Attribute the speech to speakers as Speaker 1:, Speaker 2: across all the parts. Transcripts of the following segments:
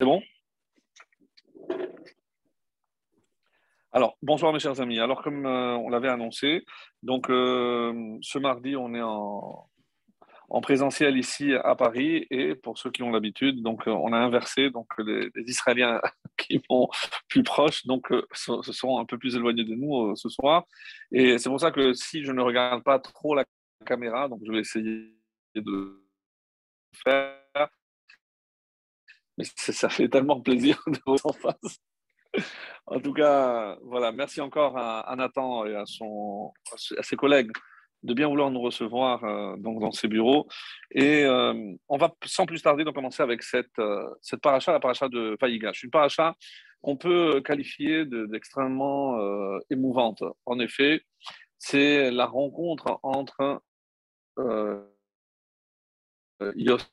Speaker 1: C'est bon? Alors, bonsoir mes chers amis. Alors, comme euh, on l'avait annoncé, donc euh, ce mardi, on est en, en, présentiel ici à Paris et pour ceux qui ont l'habitude, donc euh, on a inversé, donc les, Israéliens qui vont plus proches, donc se, se, sont un peu plus éloignés de nous ce soir. Et c'est pour ça que si je ne regarde pas trop la caméra, donc je vais essayer de faire mais ça fait tellement plaisir de vous en face. En tout cas, voilà, merci encore à, Nathan et à, son, à ses collègues de bien vouloir nous recevoir euh, donc dans ces bureaux. Et euh, on va sans plus tarder donc commencer avec cette, euh, cette paracha, la paracha de Vaïgash. Une paracha qu'on peut qualifier d'extrêmement émouvante. En effet, c'est la rencontre entre Yosef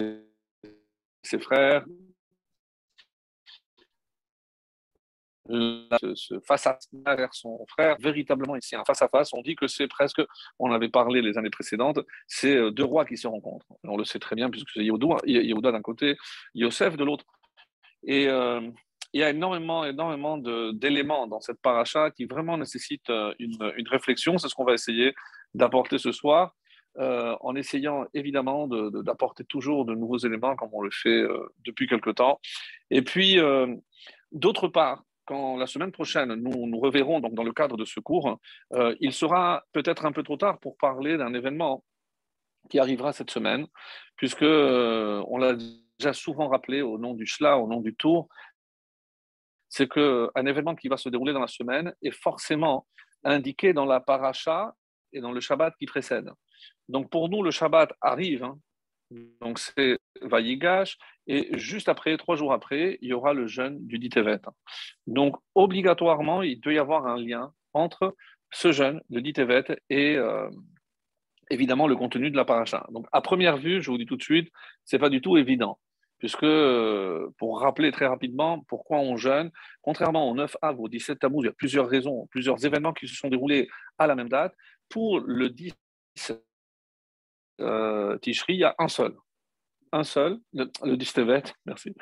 Speaker 1: et ses frères, ce face à face son frère, véritablement ici, un face à face, on dit que c'est presque, on avait parlé les années précédentes, c'est euh, deux rois qui se rencontrent. On le sait très bien puisque c'est Yehuda d'un côté, Yosef de l'autre. Et euh, il y a énormément, énormément d'éléments dans cette paracha qui vraiment nécessitent euh, une, une réflexion. C'est ce qu'on va essayer d'apporter ce soir. Euh, en essayant évidemment d'apporter toujours de nouveaux éléments comme on le fait euh, depuis quelque temps. Et puis, euh, d'autre part, quand la semaine prochaine, nous nous reverrons donc dans le cadre de ce cours, il sera peut-être un peu trop tard pour parler d'un événement qui arrivera cette semaine, puisque on l'a déjà souvent rappelé au nom du Shla, au nom du Tour, c'est qu'un événement qui va se dérouler dans la semaine est forcément indiqué dans la paracha et dans le Shabbat qui précède. Donc pour nous, le Shabbat arrive, hein. donc c'est Vayigash, et juste après, trois jours après, il y aura le jeûne du Ditevet. Donc obligatoirement, il doit y avoir un lien entre ce jeûne, le Ditevet, et euh, évidemment le contenu de la paracha. Donc à première vue, je vous dis tout de suite, c'est pas du tout évident. Puisque, euh, pour rappeler très rapidement pourquoi on jeûne, contrairement au 9 av, au 17 Tammuz, il y a plusieurs raisons, plusieurs événements qui se sont déroulés à la même date. Pour le 10 euh, Tishri, il y a un seul. Un seul, le, le Distevet, merci.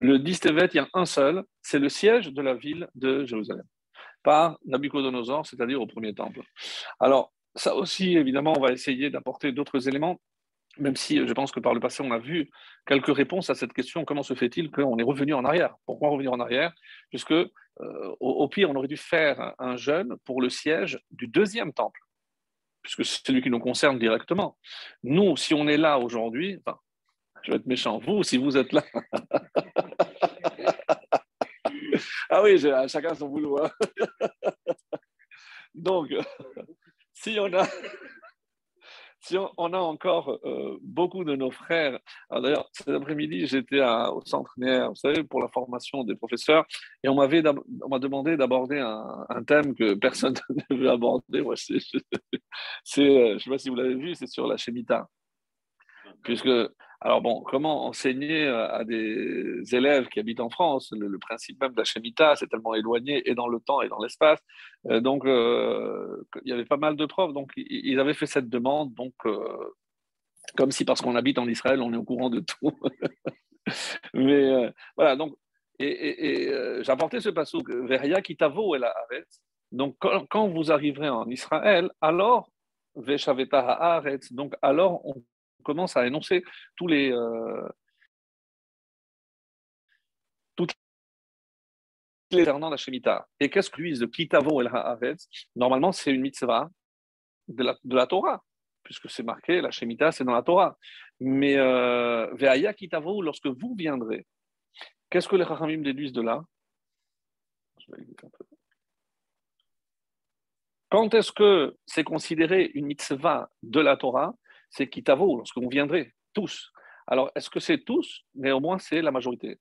Speaker 1: Le Distevet, il y a un seul, c'est le siège de la ville de Jérusalem, par Nabucodonosor, c'est-à-dire au premier temple. Alors, ça aussi, évidemment, on va essayer d'apporter d'autres éléments, même si je pense que par le passé, on a vu quelques réponses à cette question comment se fait-il qu'on est revenu en arrière? Pourquoi revenir en arrière? Puisque, euh, au, au, pire, on aurait dû faire un jeûne pour le siège du deuxième temple puisque c'est celui qui nous concerne directement. Nous, si on est là aujourd'hui, enfin, je vais être méchant, vous, si vous êtes là. ah oui, chacun son boulot. Hein. Donc, si on a si on, a encore euh, beaucoup de nos frères, d'ailleurs, cet après-midi, j'étais au centre NER, vous savez, pour la formation des professeurs, et on m'a demandé d'aborder un, thème que personne ne veut aborder. Moi, c'est, euh, je ne sais pas si vous l'avez vu, c'est sur la Shemitah. Puisque, alors bon, comment enseigner euh, à des élèves qui habitent en France? Le, principe même de la Shemitah, c'est tellement éloigné et dans le temps et dans l'espace. Euh, donc, euh, il y avait pas mal de profs, donc ils avaient fait cette demande, donc comme si parce qu'on habite en Israël, on est au courant de tout. Mais voilà, donc, et, et, j'apportais ce passage, Veria et Donc, quand, quand, vous arriverez en Israël, alors, donc alors on commence à énoncer tous les, euh, toutes les concernant la Shemitah. Et qu'est-ce que lui, de Kitavo el Haaretz Normalement, c'est une mitzvah de la, de la Torah, puisque c'est marqué, la Shemitah, c'est dans la Torah. Mais euh, Kitavo, lorsque vous viendrez, qu'est-ce que les Chachamim déduisent de là? Quand est-ce que c'est considéré une mitzvah de la Torah? C'est Kitavo, lorsque vous viendrez, tous. Alors, est-ce que c'est tous? Néanmoins, c'est la majorité.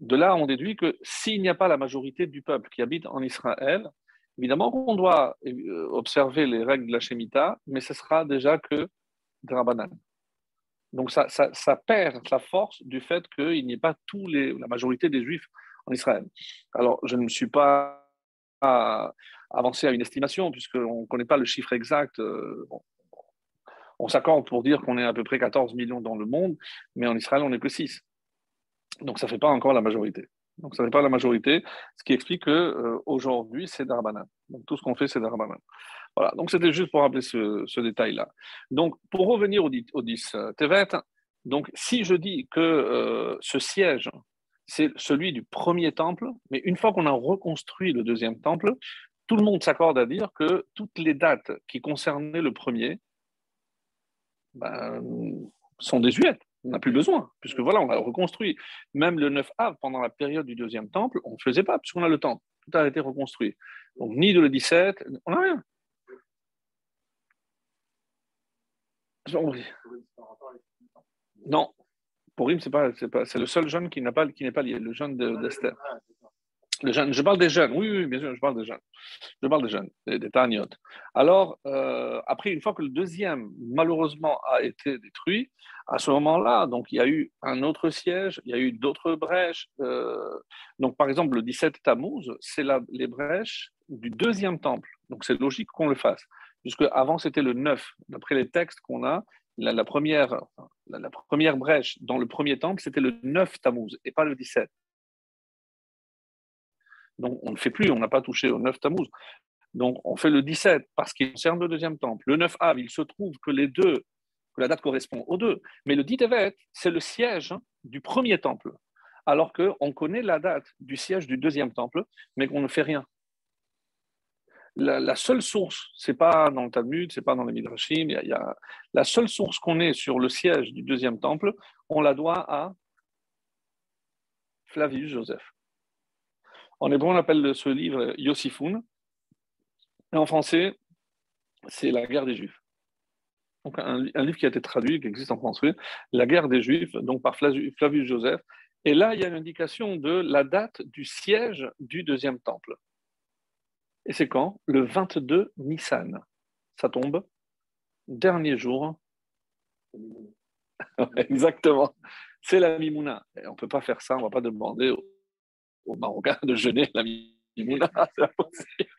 Speaker 1: De là, on déduit que s'il n'y a pas la majorité du peuple qui habite en Israël, évidemment qu'on doit euh, observer les règles de la Shemitah, mais ce sera déjà que Drabanan. Donc ça, ça, perd la force du fait qu'il n'y ait pas tous les, la majorité des Juifs en Israël. Alors, je ne me suis pas avancé à une estimation, puisqu'on ne connaît pas le chiffre exact. Euh, on s'accorde pour dire qu'on est à peu près 14 millions dans le monde, mais en Israël, on n'est que 6. Donc ça ne fait pas encore la majorité. Donc ça ne fait pas la majorité, ce qui explique qu'aujourd'hui, c'est Darbanan. Donc tout ce qu'on fait, c'est Darbanan. Voilà, donc c'était juste pour rappeler ce, détail-là. Donc pour revenir au, au 10 Tevet, donc si je dis que ce siège, c'est celui du premier temple, mais une fois qu'on a reconstruit le deuxième temple, tout le monde s'accorde à dire que toutes les dates qui concernaient le premier ben, sont désuètes. On n'a plus besoin, puisque voilà, on a reconstruit. Même le 9 av, pendant la période du deuxième temple, on ne faisait pas, puisqu'on a le temps. Tout a été reconstruit. Donc, ni de le 17, on n'a rien. Non, pour pas, c'est le seul jeune qui n'a pas, qui n'est pas lié, le jeune d'Esther. Je parle des jeunes, oui, oui, bien sûr, je parle des jeunes. Je parle des jeunes, des, Alors, euh, après, une fois que le deuxième, malheureusement, a été détruit, à ce moment-là, donc il y a eu un autre siège, il y a eu d'autres brèches. Euh, donc, par exemple, le 17 Tammuz, c'est les brèches du deuxième temple. Donc, c'est logique qu'on le fasse, puisque avant c'était le 9. D'après les textes qu'on a, la, première, la, première brèche dans le premier temple, c'était le 9 Tammuz et pas le 17. Donc on ne fait plus, on n'a pas touché au 9 Tammuz. Donc on fait le 17 parce qu'il concerne le deuxième temple. Le 9 Av, il se trouve que les deux, que la date correspond aux deux. Mais le 10 Tevet, c'est le siège du premier temple. Alors qu'on connaît la date du siège du deuxième temple, mais qu'on ne fait rien la, seule source, c'est pas dans le Talmud, c'est pas dans les Midrashim, y a, la seule source qu'on ait sur le siège du deuxième temple, on la doit à Flavius Joseph. En hébreu, on appelle ce livre Yossifoun, et en français, c'est La guerre des Juifs. Un, livre qui a été traduit, qui existe en français, La guerre des Juifs, donc par Flavius Joseph. Et là, il y a une indication de la date du siège du deuxième temple. Et c'est quand? Le 22 Nissan. Ça tombe. Dernier jour. Exactement. C'est la Mimouna. on ne peut pas faire ça, on ne va pas demander aux, Marocains de jeûner la Mimouna. C'est impossible.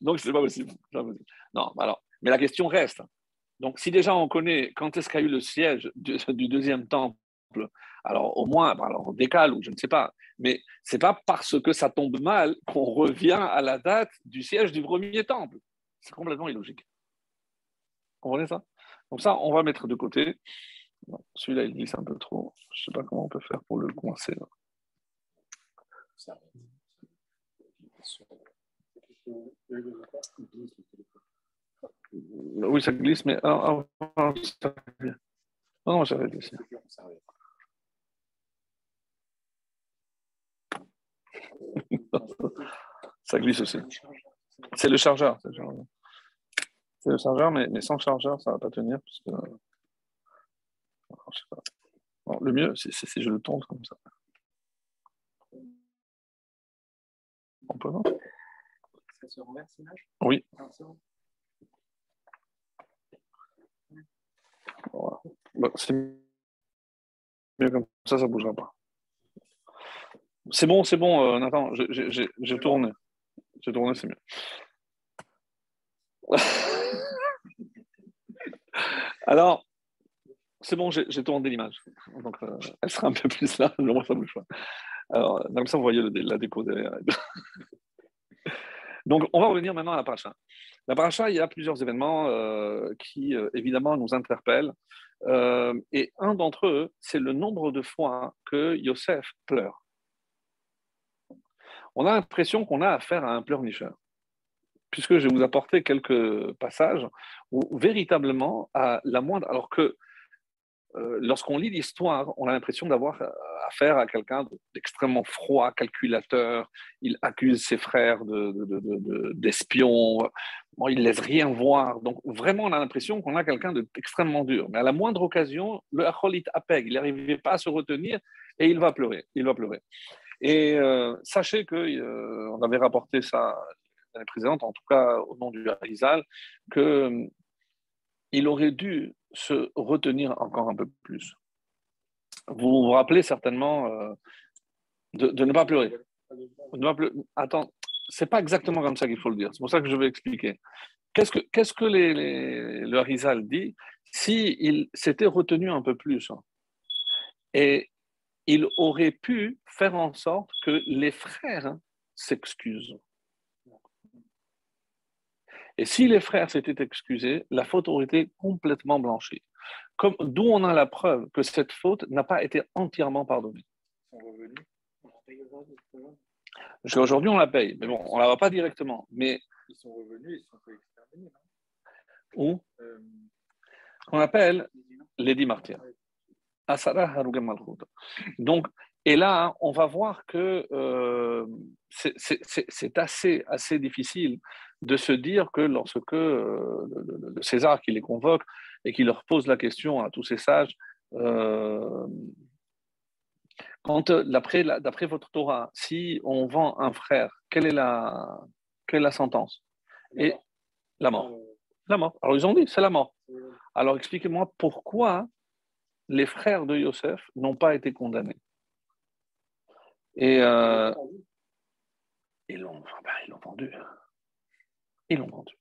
Speaker 1: Donc, ce n'est pas possible. Non, alors, mais la question reste. Donc, si déjà on connaît quand est-ce qu'a eu le siège du, du deuxième temple alors au moins, alors on décale ou je ne sais pas, mais c'est pas parce que ça tombe mal qu'on revient à la date du siège du premier temple. C'est complètement illogique. Vous comprenez ça? Donc ça, on va mettre de côté. Celui-là, il glisse un peu trop. Je ne sais pas comment on peut faire pour le coincer. Oui, ça glisse, mais... Ah, ah, ah, non, non, j'avais glissé. ça glisse aussi. C'est le chargeur. C'est le chargeur, mais, mais, sans chargeur, ça ne va pas tenir. Parce que... le mieux, c'est si je le tourne comme ça. On peut, non Ça se renverse l'image Oui. Voilà. c'est mieux comme ça, ça ne bougera pas. C'est bon, c'est bon, euh, Nathan, j'ai tourné. J'ai tourné, c'est mieux. Alors, c'est bon, j'ai tourné l'image. Donc, euh, elle sera un peu plus là, mais moi, ça bouge pas. Alors, comme ça, vous voyez la déco derrière. Donc, on va revenir maintenant à la paracha. La paracha, il y a plusieurs événements euh, qui, évidemment, nous interpellent. et un d'entre eux, c'est le nombre de fois que Yosef pleure on a l'impression qu'on a affaire à un pleurnicheur. Puisque je vais vous apporter quelques passages où véritablement, à la moindre. Alors que euh, lorsqu'on lit l'histoire, on a l'impression d'avoir euh, affaire à quelqu'un d'extrêmement froid, calculateur. Il accuse ses frères d'espions. De, il ne laisse rien voir. Donc, vraiment, on a l'impression qu'on a quelqu'un d'extrêmement dur. Mais à la moindre occasion, le Acholit apeg, il n'arrivait pas à se retenir et il va pleurer. Il va pleurer. Et euh, sachez qu'on euh, avait rapporté ça l'année précédente, en tout cas au nom du Harizal, qu'il euh, aurait dû se retenir encore un peu plus. Vous vous rappelez certainement de, de, ne pas pleurer. De pleurer. Attends, c'est pas exactement comme ça qu'il faut le dire. C'est pour ça que je vais expliquer. Qu'est-ce que, le Harizal dit? S'il s'était retenu un peu plus, hein, Et il aurait pu faire en sorte que les frères s'excusent. Et si les frères s'étaient excusés, la faute aurait été complètement blanchie. D'où on a la preuve que cette faute n'a pas été entièrement pardonnée. Aujourd'hui, on la paye. Mais bon, on ne la voit pas directement. Mais ils sont revenus, ils sont fait exterminer. Où? Euh, On appelle Lady Martyr. Donc, et là, on va voir que euh, c'est assez, assez difficile de se dire que lorsque euh, le, César qui les convoque et qui leur pose la question à tous ces sages, euh, quand d'après votre Torah, si on vend un frère, quelle est la, quelle est la sentence? Et la mort. La mort. Alors ils ont dit, c'est la mort. Alors expliquez-moi pourquoi les frères de Yosef n'ont pas été condamnés. Et euh, ils l'ont vendu. Ils l'ont vendu.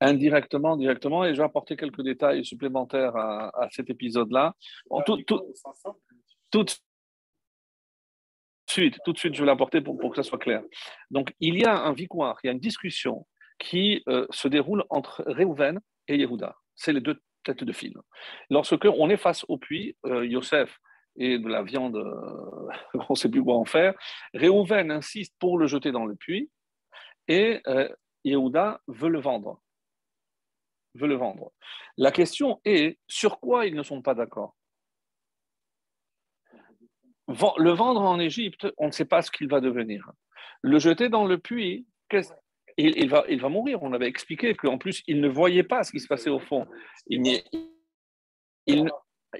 Speaker 1: Indirectement, directement, et je vais apporter quelques détails supplémentaires à, cet épisode-là. Tout, tout, de suite, tout de suite, je vais l'apporter pour, pour que ça soit clair. Donc, il y a un victoire, il y a une discussion qui euh, se déroule entre Réhouven et Yehuda. C'est les deux tête de fil. Lorsque on est face au puits, euh, Yosef et de la viande, euh, on ne sait plus quoi en faire, Réhouven insiste pour le jeter dans le puits et Yehuda veut le vendre. Veut le vendre. La question est sur quoi ils ne sont pas d'accord? Le vendre en Égypte, on ne sait pas ce qu'il va devenir. Le jeter dans le puits, il, va, il va mourir. On avait expliqué qu'en plus, il ne voyait pas ce qui se passait au fond. Il, il,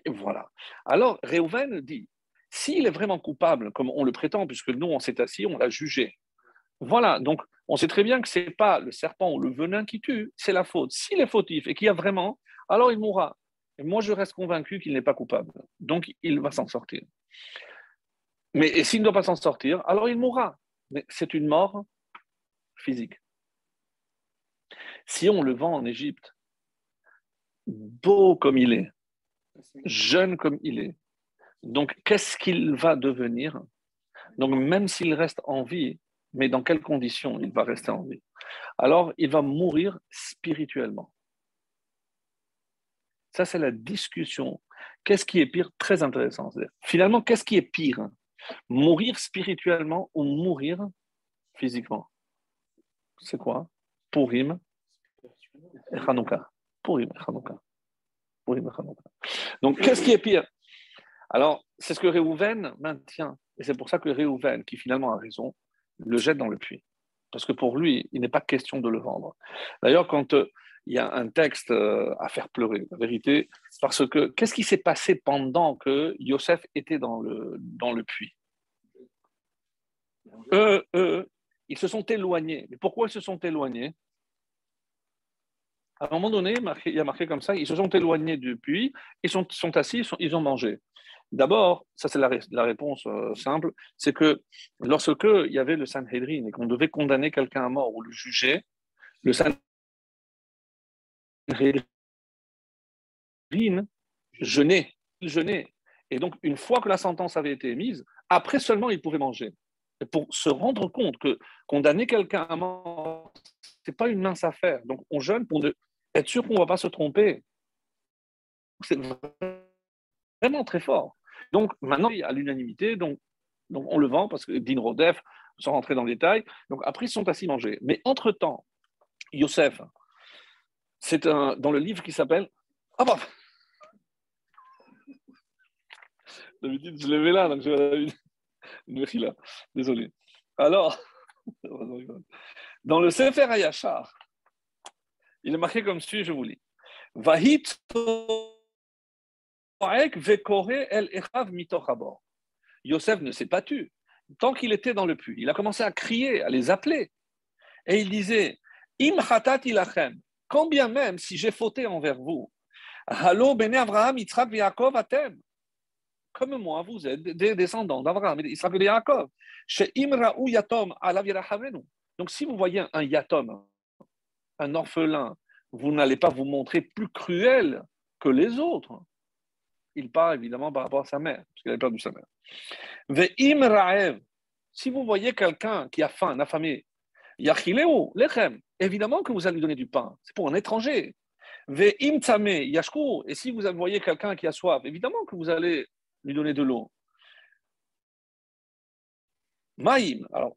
Speaker 1: voilà. Alors, Réhouven dit, s'il est vraiment coupable, comme on le prétend, puisque nous, on s'est assis, on l'a jugé. Voilà, donc on sait très bien que ce n'est pas le serpent ou le venin qui tue, c'est la faute. S'il est fautif et qu'il y a vraiment, alors il mourra. Et moi, je reste convaincu qu'il n'est pas coupable. Donc, il va s'en sortir. Mais s'il ne doit pas s'en sortir, alors il mourra. Mais c'est une mort physique. Si on le vend en Égypte, beau comme il est, jeune comme il est, donc qu'est-ce qu'il va devenir? Donc même s'il reste en vie, mais dans quelles conditions il va rester en vie? Alors il va mourir spirituellement. Ça, c'est la discussion. Qu'est-ce qui est pire? Très intéressant. Finalement, qu'est-ce qui est pire? Mourir spirituellement ou mourir physiquement? C'est quoi? Pourim et Hanouka. Pourim et Hanouka. Pourim et Hanouka. Donc, qu'est-ce qui est pire? Alors, c'est ce que Réhouven maintient. Et c'est pour ça que Réhouven, qui finalement a raison, le jette dans le puits. Parce que pour lui, il n'est pas question de le vendre. D'ailleurs, quand euh, il y a un texte euh, à faire pleurer, la vérité, parce que qu'est-ce qui s'est passé pendant que Yosef était dans le, dans le puits? Eux, eux, ils se sont éloignés. Mais pourquoi ils se sont éloignés? À un moment donné, il y a marqué comme ça, ils se sont éloignés du puits, ils sont, sont assis, ils, ont mangé. D'abord, ça c'est la, réponse euh, simple, c'est que lorsque il y avait le Sanhedrin et qu'on devait condamner quelqu'un à mort ou le juger, le Sanhedrin jeûnait, jeûnait. Et donc, une fois que la sentence avait été émise, après seulement il pouvait manger. Et pour se rendre compte que condamner quelqu'un à mort, ce n'est pas une mince affaire. Donc, on jeûne pour être sûr qu'on ne va pas se tromper. C'est vraiment très fort. Donc maintenant, a l'unanimité, donc, donc on le vend parce que Din Rodef, sans rentrer dans le détail, donc après ils sont assis manger. Mais entre-temps, Yosef, c'est un, dans le livre qui s'appelle... Ah bah D'habitude, je l'avais là, donc je une là. Désolé. Alors, dans le Sefer Hayashar, il est marqué comme suit, je vous lis. Vahit Yosef ne s'est pas tu. Tant qu'il était dans le puits, il a commencé à crier, à les appeler. Et il disait Im ilachem, combien même si j'ai fauté envers vous, Halo bene Abraham, Yitzhak Yaakov atem. Comme moi, vous êtes des descendants d'Abraham, Yitzhak Yaakov. Chez Imra Yatom Donc si vous voyez un Yatom, un orphelin, vous n'allez pas vous montrer plus cruel que les autres. Il part évidemment par rapport à sa mère, parce qu'il avait perdu sa mère. Ve'im ra'ev, si vous voyez quelqu'un qui a faim, affamé, yachileu, lechem, évidemment que vous allez lui donner du pain. C'est pour un étranger. Ve'im tame, yashku, et si vous voyez quelqu'un qui a soif, évidemment que vous allez lui donner de l'eau. Maïm, alors,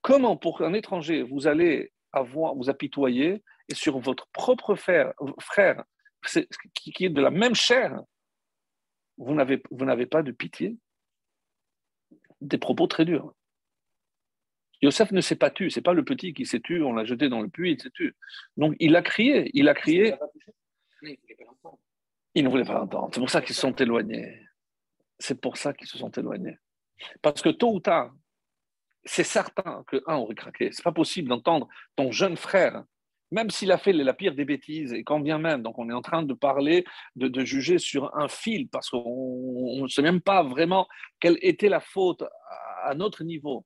Speaker 1: Comment, pour un étranger, vous allez avoir, vous apitoyer et sur votre propre frère, frère qui est de la même chair, vous n'avez, pas de pitié Des propos très durs. Yosef ne s'est pas tué, c'est pas le petit qui s'est tué, on l'a jeté dans le puits, il s'est tué. Donc il a crié, il a crié. Il ne voulait pas l'entendre. C'est pour ça qu'ils se sont éloignés. C'est pour ça qu'ils se sont éloignés. Parce que tôt ou tard, c'est certain que un aurait craqué. C'est pas possible d'entendre ton jeune frère, même s'il a fait la pire des bêtises, et quand bien même, donc on est en train de parler, de, juger sur un fil, parce qu'on ne sait même pas vraiment quelle était la faute à, notre niveau.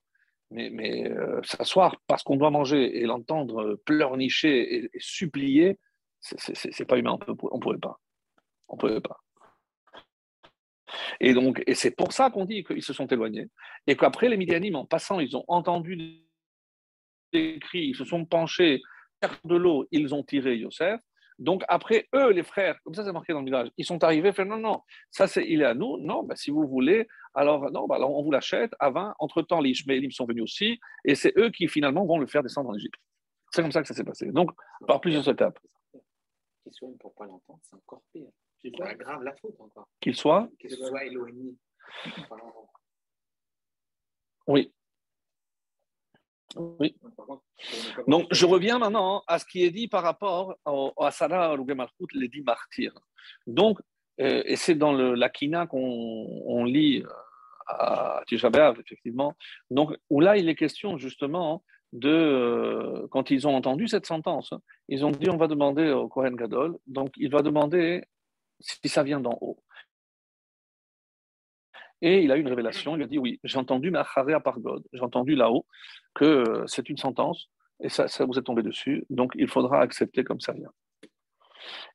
Speaker 1: Mais, euh, s'asseoir parce qu'on doit manger et l'entendre pleurnicher et, et supplier, c'est pas humain, on ne pouvait pas. On pouvait pas. Et donc, et c'est pour ça qu'on dit qu'ils se sont éloignés. Et qu'après, les Midianim, en passant, ils ont entendu des cris, ils se sont penchés de l'eau, ils ont tiré Yosef. Donc après, eux, les frères, comme ça c'est marqué dans le village, ils sont arrivés, fait non, non, ça c'est, il est à nous, non, bah, si vous voulez, alors non, bah, alors on vous l'achète, avant, entre-temps les Ishmaélim sont venus aussi, et c'est eux qui finalement vont le faire descendre en Égypte. C'est comme ça que ça s'est passé. Donc, par plusieurs étapes. Pour pas l'entendre, c'est encore pire. Qu'il soit grave la faute encore. Qu'il soit Qu'il soit éloigné. Oui. Oui. Donc, je reviens maintenant à ce qui est dit par rapport à Sarah Malchut, les dix martyrs. Donc, euh, et c'est dans le, l'Akina qu'on lit euh, à Tisha effectivement, donc, où là, il est question justement de, euh, quand ils ont entendu cette sentence, ils ont dit on va demander au Kohen Gadol, donc il va demander si ça vient d'en haut. Et il a eu une révélation, il a dit oui, j'ai entendu par God, j'ai entendu là-haut que c'est une sentence et ça, ça, vous est tombé dessus, donc il faudra accepter comme ça vient.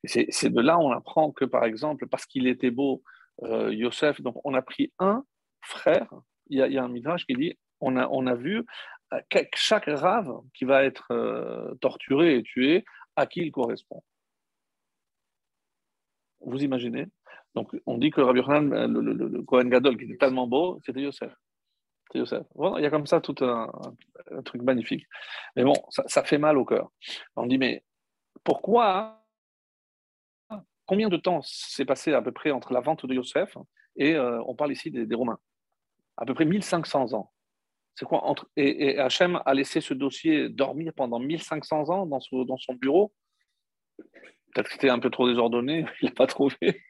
Speaker 1: Et c'est de là on apprend que par exemple, parce qu'il était beau, euh, Yosef, donc on a pris un frère, il y a, un midrash qui dit on a, on a vu euh, chaque rave qui va être euh, torturé et tué, à qui il correspond. Vous imaginez Donc, on dit que Rabbi Yochanan, le, le, Kohen Gadol, qui était tellement beau, c'était Yosef. C'était Yosef. il y a comme ça tout un, truc magnifique. Mais bon, ça, fait mal au cœur. On dit, mais pourquoi Combien de temps s'est passé à peu près entre la vente de Yosef et euh, on parle ici des, Romains? À peu près 1500 ans. C'est quoi et, Hachem a laissé ce dossier dormir pendant 1500 ans dans son bureau? Peut-être que c'était un peu trop désordonné, il n'a pas trouvé.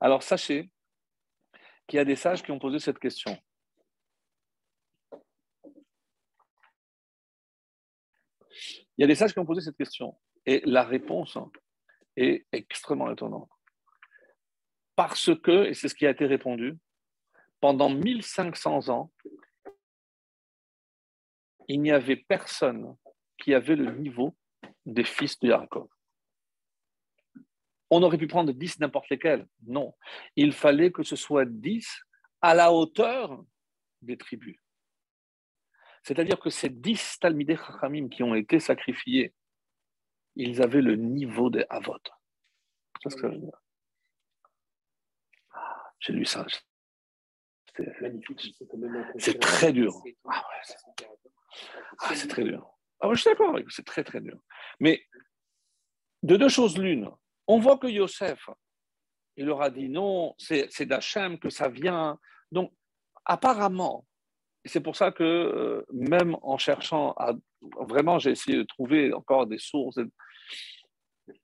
Speaker 1: Alors sachez qu'il y a des sages qui ont posé cette question. Il y a des sages qui ont posé cette question. Et la réponse est extrêmement étonnante. Parce que, et c'est ce qui a été répondu, pendant 1500 ans, il n'y avait personne qui avait le niveau des fils de Yaakov. On aurait pu prendre dix n'importe lesquels. Non. Il fallait que ce soit dix à la hauteur des tribus. C'est-à-dire que ces dix Talmidei Chachamim qui ont été sacrifiés, ils avaient le niveau des Avot. J'ai lu ça. C'est très dur. Ah ah, c'est très dur. Ah, je suis d'accord, c'est très très dur. Mais de deux choses l'une, on voit que Yosef, il leur a dit non, c'est d'Hachem que ça vient. Donc, apparemment, c'est pour ça que euh, même en cherchant à. Vraiment, j'ai essayé de trouver encore des sources.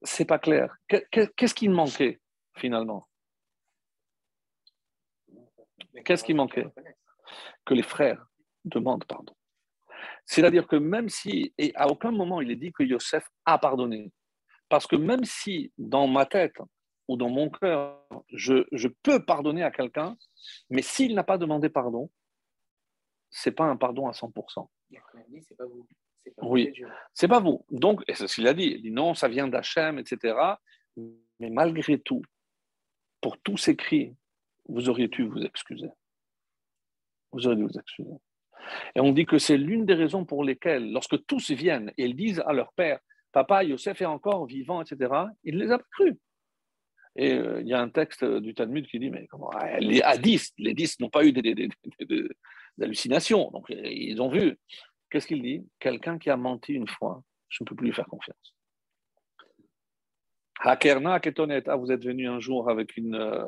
Speaker 1: C'est pas clair. Qu'est-ce qui manquait finalement? Qu'est-ce qui manquait? Que les frères demandent pardon. C'est-à-dire que même si, et à aucun moment il est dit que Yosef a pardonné, parce que même si dans ma tête ou dans mon cœur, je, je peux pardonner à quelqu'un, mais s'il n'a pas demandé pardon, c'est pas un pardon à 100%. C'est pas vous, Oui, c'est pas vous. Donc, et c'est ce qu'il a dit. Il dit non, ça vient d'Hachem, etc. Mais malgré tout, pour tous ces cris, vous auriez dû vous excuser. Vous auriez dû vous excuser. Et on dit que c'est l'une des raisons pour lesquelles, lorsque tous viennent et ils disent à leur père, Papa, Yosef est encore vivant, etc., il ne les a pas crus. Et euh, il y a un texte du Talmud qui dit, mais comment Les hadiths, les dix n'ont pas eu d'hallucinations, donc ils ont vu. Qu'est-ce qu'il dit Quelqu'un qui a menti une fois, je ne peux plus lui faire confiance. Hakerna ah, vous êtes venu un jour avec une, euh,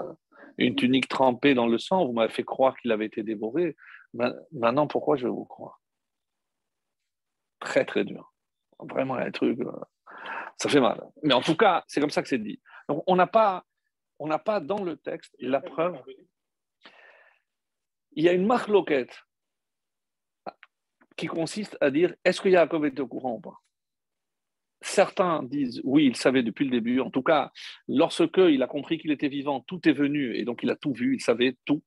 Speaker 1: une tunique trempée dans le sang, vous m'avez fait croire qu'il avait été dévoré. Maintenant, pourquoi je vais vous croire? Très, très dur. Vraiment, un truc, euh, ça fait mal. Mais en tout cas, c'est comme ça que c'est dit. On n'a pas, pas dans le texte la preuve. Il y a une marloquette qui consiste à dire est-ce que Yaakov était au courant ou pas? Certains disent oui, il savait depuis le début. En tout cas, lorsque il a compris qu'il était vivant, tout est venu et donc il a tout vu, il savait tout.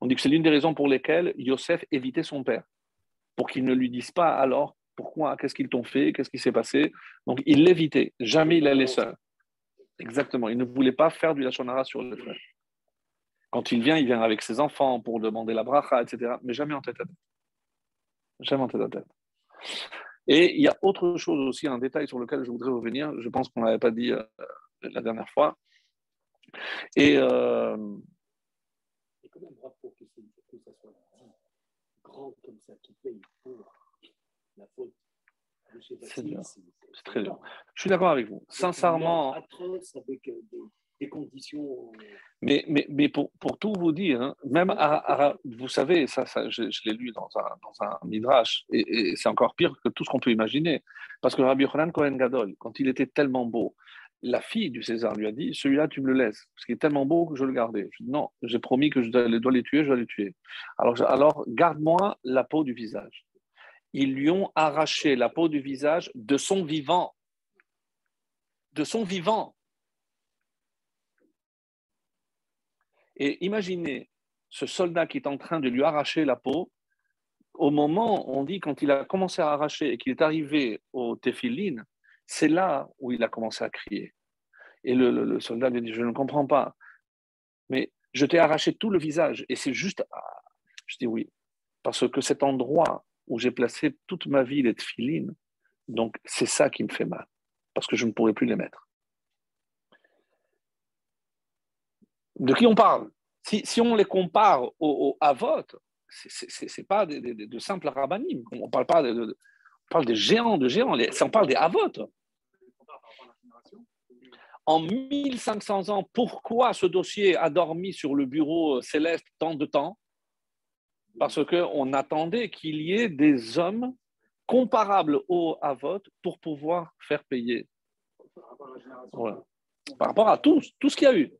Speaker 1: On dit que c'est l'une des raisons pour lesquelles Yosef évitait son père, pour qu'il ne lui dise pas alors pourquoi, qu'est-ce qu'ils t'ont fait, qu'est-ce qui s'est passé. Donc il l'évitait, jamais il allait seul. Exactement, il ne voulait pas faire du lachonara sur le frère. Quand il vient, il vient avec ses enfants pour demander la bracha, etc. Mais jamais en tête à tête. Jamais en tête à tête. Et il y a autre chose aussi, un détail sur lequel je voudrais revenir. Je pense qu'on ne l'avait pas dit euh, la dernière fois. Et. Euh, quand même bravo que, que ça soit dit grand comme ça, qui paye pour la faute c'est C'est très dur. Je suis d'accord avec vous. Sincèrement. Atroce avec euh, des, des conditions. Mais, mais, mais pour, pour, tout vous dire, hein, même à, vous savez, ça, ça je, l'ai lu dans un, dans un midrash, et, c'est encore pire que tout ce qu'on peut imaginer. Parce que Rabbi Yochanan Kohen Gadol, quand il était tellement beau, la fille du César lui a dit Celui-là, tu me le laisses, parce qu'il est tellement beau que je le gardais. Je non, j'ai promis que je dois, les tuer, je dois les tuer. Alors, alors garde-moi la peau du visage. Ils lui ont arraché la peau du visage de son vivant. De son vivant. Et imaginez ce soldat qui est en train de lui arracher la peau. Au moment, on dit, quand il a commencé à arracher et qu'il est arrivé au téphilin, c'est là où il a commencé à crier. Et le, soldat lui dit, je ne comprends pas, mais je t'ai arraché tout le visage. Et c'est juste, je dis oui, parce que cet endroit où j'ai placé toute ma vie les téphilines, donc c'est ça qui me fait mal, parce que je ne pourrai plus les mettre. de qui on parle? Si, on les compare au, Avot, ce n'est pas de, simples rabbinim. On parle pas de, parle des géants de géants. on parle des Avot. En 1500 ans, pourquoi ce dossier a dormi sur le bureau céleste tant de temps? Parce qu'on attendait qu'il y ait des hommes comparables aux Avot pour pouvoir faire payer. Par rapport à tout, tout ce qu'il y a eu.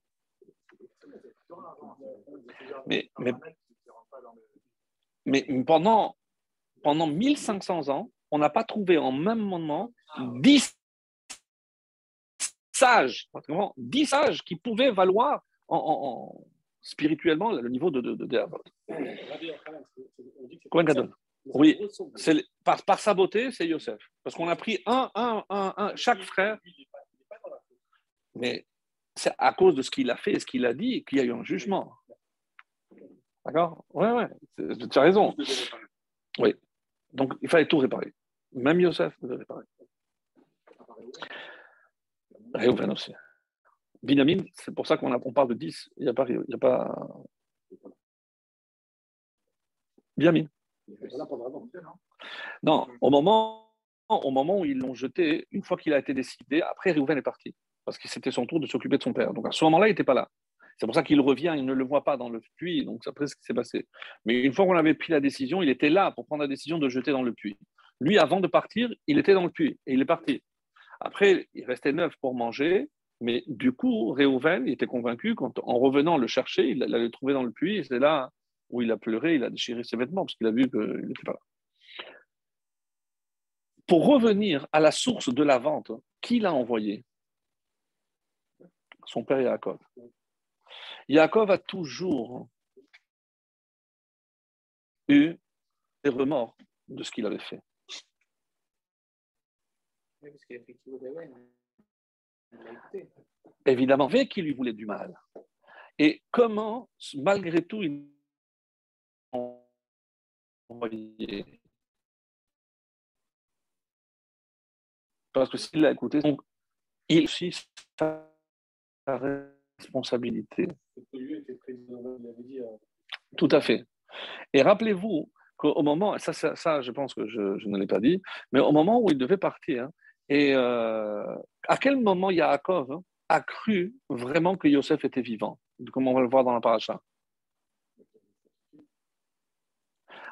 Speaker 1: Mais, mais, pendant, pendant 1500 ans, on n'a pas trouvé en même moment 10 sages, 10 sages qui pouvaient valoir en, spirituellement le niveau de, de, de, Oui, par, par sa beauté, c'est Yosef. Parce qu'on a pris un, un, un, un, chaque frère. Mais c'est à cause de ce qu'il a fait et ce qu'il a dit qu'il y a eu un jugement. D'accord? Oui, oui, tu as raison. Oui. Donc, il fallait tout réparer. Même Yosef devait réparer. Réhouven aussi. Binyamin, c'est pour ça qu'on on parle de 10. Il n'y a pas. Il y a pas... Binyamin. Non, au moment, au moment où ils l'ont jeté, une fois qu'il a été décidé, après Réhouven est parti parce que c'était son tour de s'occuper de son père. Donc à ce moment-là, il n'était pas là. C'est pour ça qu'il revient, il ne le voit pas dans le puits, donc après ce qui s'est passé. Mais une fois qu'on avait pris la décision, il était là pour prendre la décision de jeter dans le puits. Lui, avant de partir, il était dans le puits et il est parti. Après, il restait neuf pour manger, mais du coup, Réhouven, était convaincu qu'en revenant le chercher, il l'avait le trouver dans le puits, et c'est là où il a pleuré, il a déchiré ses vêtements, parce qu'il a vu qu'il n'était pas là. Pour revenir à la source de la vente, qui l'a envoyé? Son père Yaakov. Yaakov a toujours eu des remords de ce qu'il avait fait. Évidemment, vu qu'il lui voulait du mal. Et comment, malgré tout, il parce que s'il l'a écouté, il aussi sa responsabilité. Tout à fait. Et rappelez-vous qu'au moment, ça, ça, je pense que je, je ne l'ai pas dit, mais au moment où il devait partir, et euh, à quel moment Yaakov a cru vraiment que Yosef était vivant, comme on va le voir dans la paracha.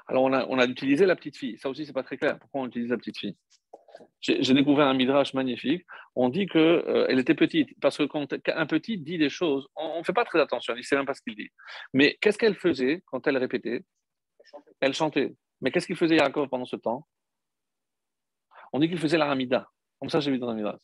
Speaker 1: Alors on a, utilisé la petite fille, ça aussi c'est pas très clair, pourquoi on utilise la petite fille? J'ai découvert un midrash magnifique. On dit qu'elle euh, était petite, parce que quand un petit dit des choses, on ne fait pas très attention, il ne sait même pas ce qu'il dit. Mais qu'est-ce qu'elle faisait quand elle répétait? Elle chantait. Mais qu'est-ce qu'il faisait Yaakov pendant ce temps? On dit qu'il faisait la ramida. Comme ça, j'ai vu dans un midrash.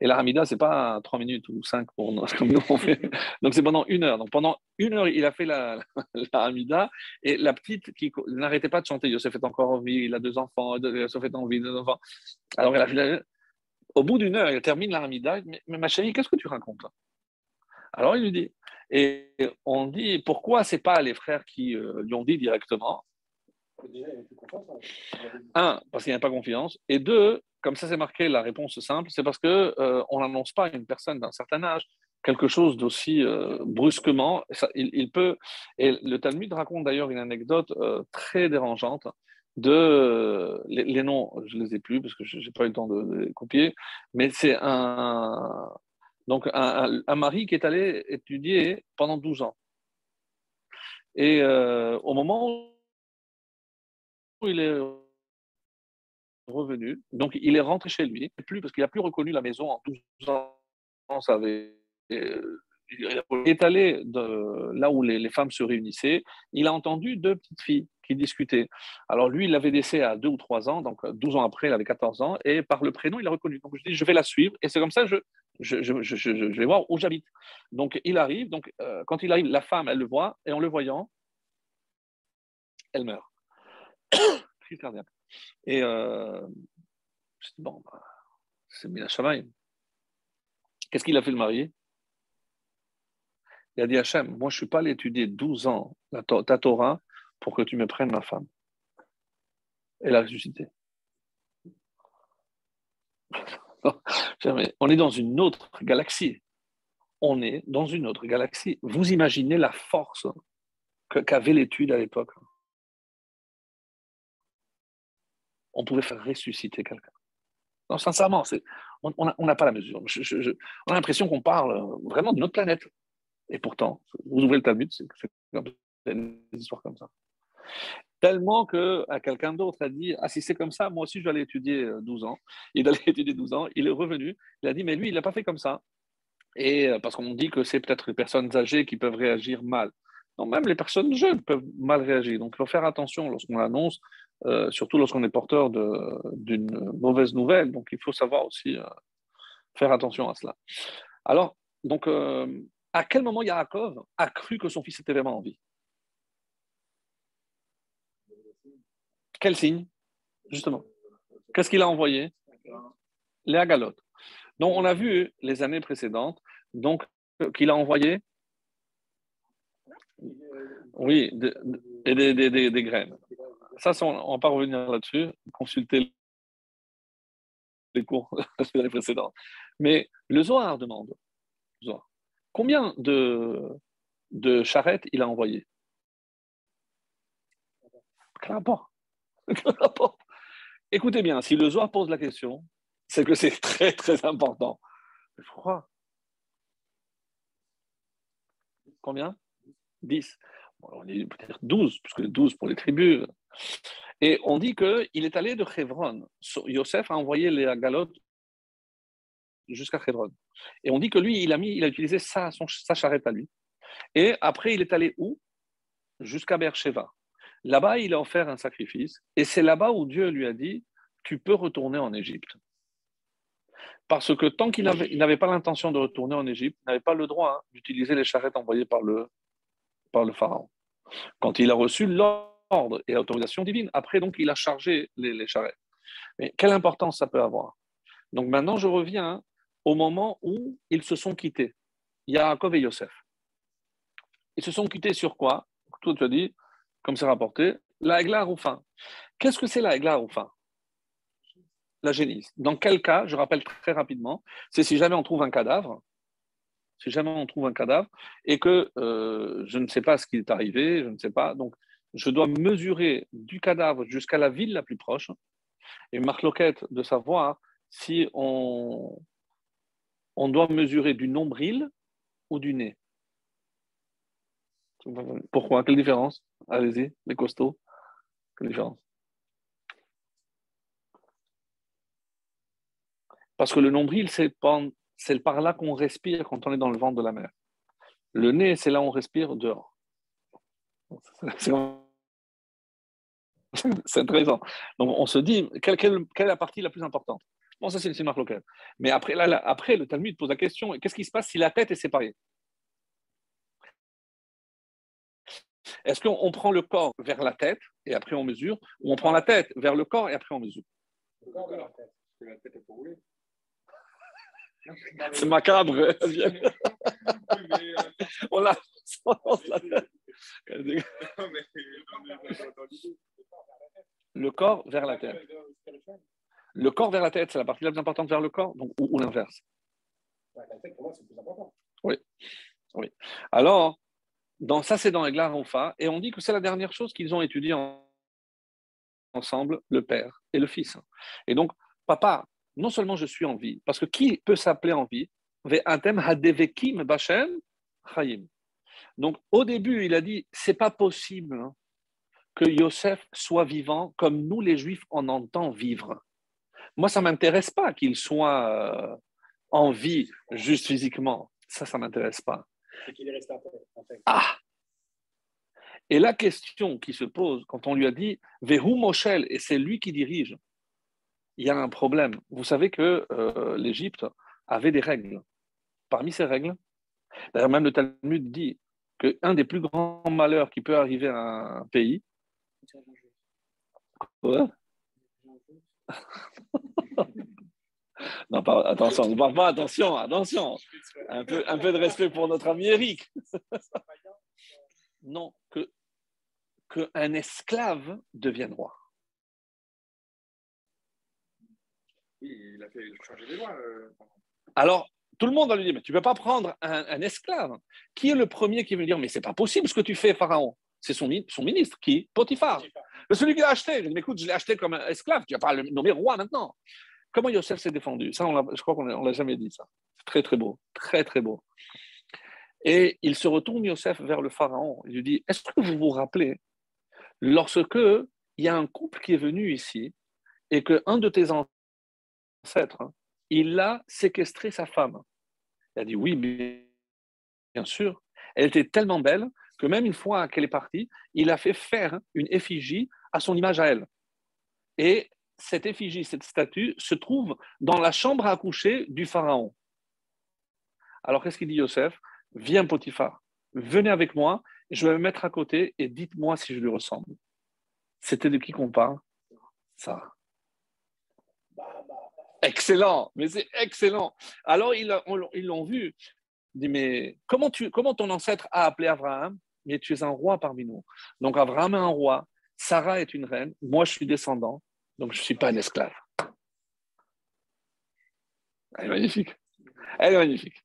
Speaker 1: Et la Hamida, ce n'est pas trois minutes ou cinq pour comme nous on fait. Donc c'est pendant une heure. Donc pendant une heure, il a fait la, la et la petite qui n'arrêtait pas de chanter. Yosef est encore en vie, il a deux enfants, Yosef est en vie, deux enfants. Alors elle a au bout d'une heure, il termine la Hamida. Mais, mais ma chérie, qu'est-ce que tu racontes Alors il lui dit. Et on dit pourquoi c'est pas les frères qui euh, lui ont dit directement? Un, parce qu'il n'y a pas confiance. Et deux, comme ça c'est marqué la réponse simple, c'est parce que euh, on n'annonce pas à une personne d'un certain âge quelque chose d'aussi euh, brusquement. il, peut. Et le Talmud raconte d'ailleurs une anecdote euh, très dérangeante de les, noms, je les ai plus parce que je n'ai pas eu le temps de, les copier, mais c'est un donc un, un, mari qui est allé étudier pendant 12 ans. Et au moment où il est revenu. Donc, il est rentré chez lui, plus parce qu'il n'a plus reconnu la maison en 12 ans. Euh, il est allé là où les, femmes se réunissaient. Il a entendu deux petites filles qui discutaient. Alors, lui, il l'avait laissé à 2 ou 3 ans, donc 12 ans après, il avait 14 ans, et par le prénom, il a reconnu. Donc, je dis, je vais la suivre, et c'est comme ça je, je, je, je, vais voir où j'habite. Donc, il arrive. Donc, euh, quand il arrive, la femme, elle le voit, et en le voyant, elle meurt. Crise cardiaque. Et euh, bon, bah, c'est Mina Qu'est-ce qu'il a fait le mari Il a dit Hachem, moi je ne suis pas allé étudier 12 ans la, ta Torah pour que tu me prennes ma femme. Elle a ressuscité. On est dans une autre galaxie. On est dans une autre galaxie. Vous imaginez la force qu'avait l'étude à l'époque? On pouvait faire ressusciter quelqu'un. Non, sincèrement, on n'a pas la mesure. on a l'impression qu'on parle vraiment d'une autre planète. Et pourtant, vous ouvrez le Talmud, c'est des histoires comme ça. Tellement qu'à quelqu'un d'autre a dit Ah, si c'est comme ça, moi aussi je vais aller étudier 12 euh, ans. Il allait étudier 12 ans, il est revenu, il a dit Mais lui, il n'a pas fait comme ça. Et euh, parce qu'on dit que c'est peut-être les personnes âgées qui peuvent réagir mal. Non, même les personnes jeunes peuvent mal réagir. Donc, il faut faire attention lorsqu'on l'annonce, euh, surtout lorsqu'on est porteur d'une mauvaise nouvelle. Donc, il faut savoir aussi euh, faire attention à cela. Alors, donc, euh, à quel moment Yaakov a cru que son fils était vraiment en vie? Quel signe? Justement. Qu'est-ce qu'il a envoyé? Les agalotes. Donc, on a vu les années précédentes donc qu'il a envoyé oui, et des, graines. Ça, on ne va pas revenir là-dessus. Consultez les cours de précédente. Mais le Zohar demande combien de, de charrettes il a envoyé Quel rapport? Écoutez bien, si le Zohar pose la question, c'est que c'est très très important. Pourquoi Combien? 10. on est peut-être 12, puisque 12 pour les tribus. Et on dit qu'il est allé de Hebron. Yosef a envoyé les galotes jusqu'à Hebron. Et on dit que lui, il a, mis, il a utilisé sa, charrette à lui. Et après, il est allé où? Jusqu'à Beersheba. Là-bas, il a offert un sacrifice. Et c'est là-bas où Dieu lui a dit Tu peux retourner en Égypte. Parce que tant qu'il n'avait pas l'intention de retourner en Égypte, il n'avait pas le droit hein, d'utiliser les charrettes envoyées par le pharaon. Quand il a reçu l'ordre et l'autorisation divine, après donc il a chargé les, charrettes. Mais quelle importance ça peut avoir? Donc maintenant, je reviens au moment où ils se sont quittés, Yaakov et Yosef. Ils se sont quittés sur quoi? Toi, tu as dit, comme c'est rapporté, la Egla fin. Qu'est-ce que c'est la Egla fin La génisse. Dans quel cas, je rappelle très rapidement, c'est si jamais on trouve un cadavre, si jamais on trouve un cadavre et que euh, je ne sais pas ce qui est arrivé, je ne sais pas, donc je dois mesurer du cadavre jusqu'à la ville la plus proche et marloquette de savoir si on, doit mesurer du nombril ou du nez. Pourquoi? Quelle différence? Allez-y, les costauds. Quelle différence? Parce que le nombril, c'est par là qu'on respire quand on est dans le ventre de la mer. Le nez, c'est là où on respire dehors. intéressant. Donc on se dit, quelle, est la partie la plus importante? Bon, ça c'est le marque local. Mais après, là, après, le Talmud pose la question, qu'est-ce qui se passe si la tête est séparée? Est-ce qu'on prend le corps vers la tête et après on mesure, ou on prend la tête vers le corps et après on mesure? Le corps vers la tête, parce que la tête est pour rouler. C'est macabre. on la. Le corps vers la tête. Le corps vers la tête, c'est la partie la plus importante vers le corps, donc, ou, l'inverse La tête, pour moi, c'est plus important. Oui. oui. Alors, dans, ça, c'est dans les Glaronfa, et on dit que c'est la dernière chose qu'ils ont étudiée ensemble, le père et le fils. Et donc, papa, non seulement je suis en vie, parce que qui peut s'appeler en vie? Donc, au début, il a dit c'est pas possible hein, que Yosef soit vivant comme nous, les Juifs, on entend vivre. Moi, ça ne m'intéresse pas qu'il soit euh, en vie juste physiquement. Ça, ça ne m'intéresse pas. Ah Et la question qui se pose quand on lui a dit Vehu Moshel, et c'est lui qui dirige, il y a un problème. Vous savez que euh, l'Égypte avait des règles. Parmi ces règles, d'ailleurs, même le Talmud dit qu'un des plus grands malheurs qui peut arriver à un pays, non, attention, ne parle pas, attention, attention. Un peu, un peu de respect pour notre ami Eric. non, que qu'un esclave devienne roi. il a fait changer les lois. Euh, Alors, tout le monde va lui dire, mais tu ne peux pas prendre un, esclave. Qui est le premier qui va lui dire, mais c'est pas possible ce que tu fais, Pharaon C'est son, son ministre, qui Potiphar. Celui qui l'a acheté. Je dis, écoute, je l'ai acheté comme un esclave, tu vas pas le nommer roi maintenant. Comment Yosef s'est défendu? Ça, je crois qu'on ne l'a jamais dit, ça. Très, très beau. Très, très beau. Et il se retourne, Yosef, vers le pharaon. Il lui dit Est-ce que vous vous rappelez lorsque il y a un couple qui est venu ici et qu'un de tes ancêtres, il a séquestré sa femme Il a dit Oui, bien sûr. Elle était tellement belle que même une fois qu'elle est partie, il a fait faire une effigie à son image à elle. Et cette effigie, cette statue, se trouve dans la chambre à coucher du pharaon. Alors qu'est-ce qu'il dit Yosef? Viens Potiphar, venez avec moi, je vais me mettre à côté et dites-moi si je lui ressemble. C'était de qui qu'on parle? Ça. Excellent, mais c'est excellent. Alors ils l'ont vu. Il dit, mais comment, tu, comment ton ancêtre a appelé Abraham? Mais tu es un roi parmi nous. Donc Abraham est un roi, Sarah est une reine, moi je suis descendant, donc je ne suis pas un esclave. Elle est magnifique. Elle est magnifique.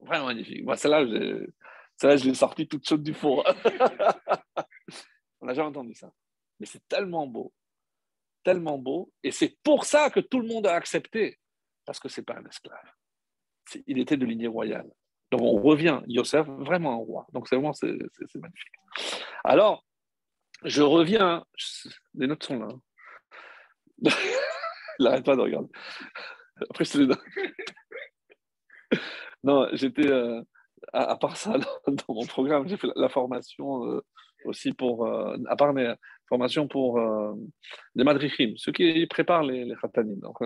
Speaker 1: Vraiment magnifique. Moi, celle-là, je, l'ai sortie toute chaude du four. On n'a jamais entendu ça. Mais c'est tellement beau. Tellement beau. Et c'est pour ça que tout le monde a accepté. Parce que ce n'est pas un esclave. Il était de lignée royale. Donc on revient, Yosef, vraiment un roi. Donc c'est vraiment c'est, magnifique. Alors, je reviens, les notes sont là. Il n'arrête pas de regarder. Après, je te non, j'étais, euh, à, part ça, dans, mon programme, j'ai fait la, formation euh, aussi pour, euh, à part mes formations pour les madrichim, ceux qui préparent les, les Donc,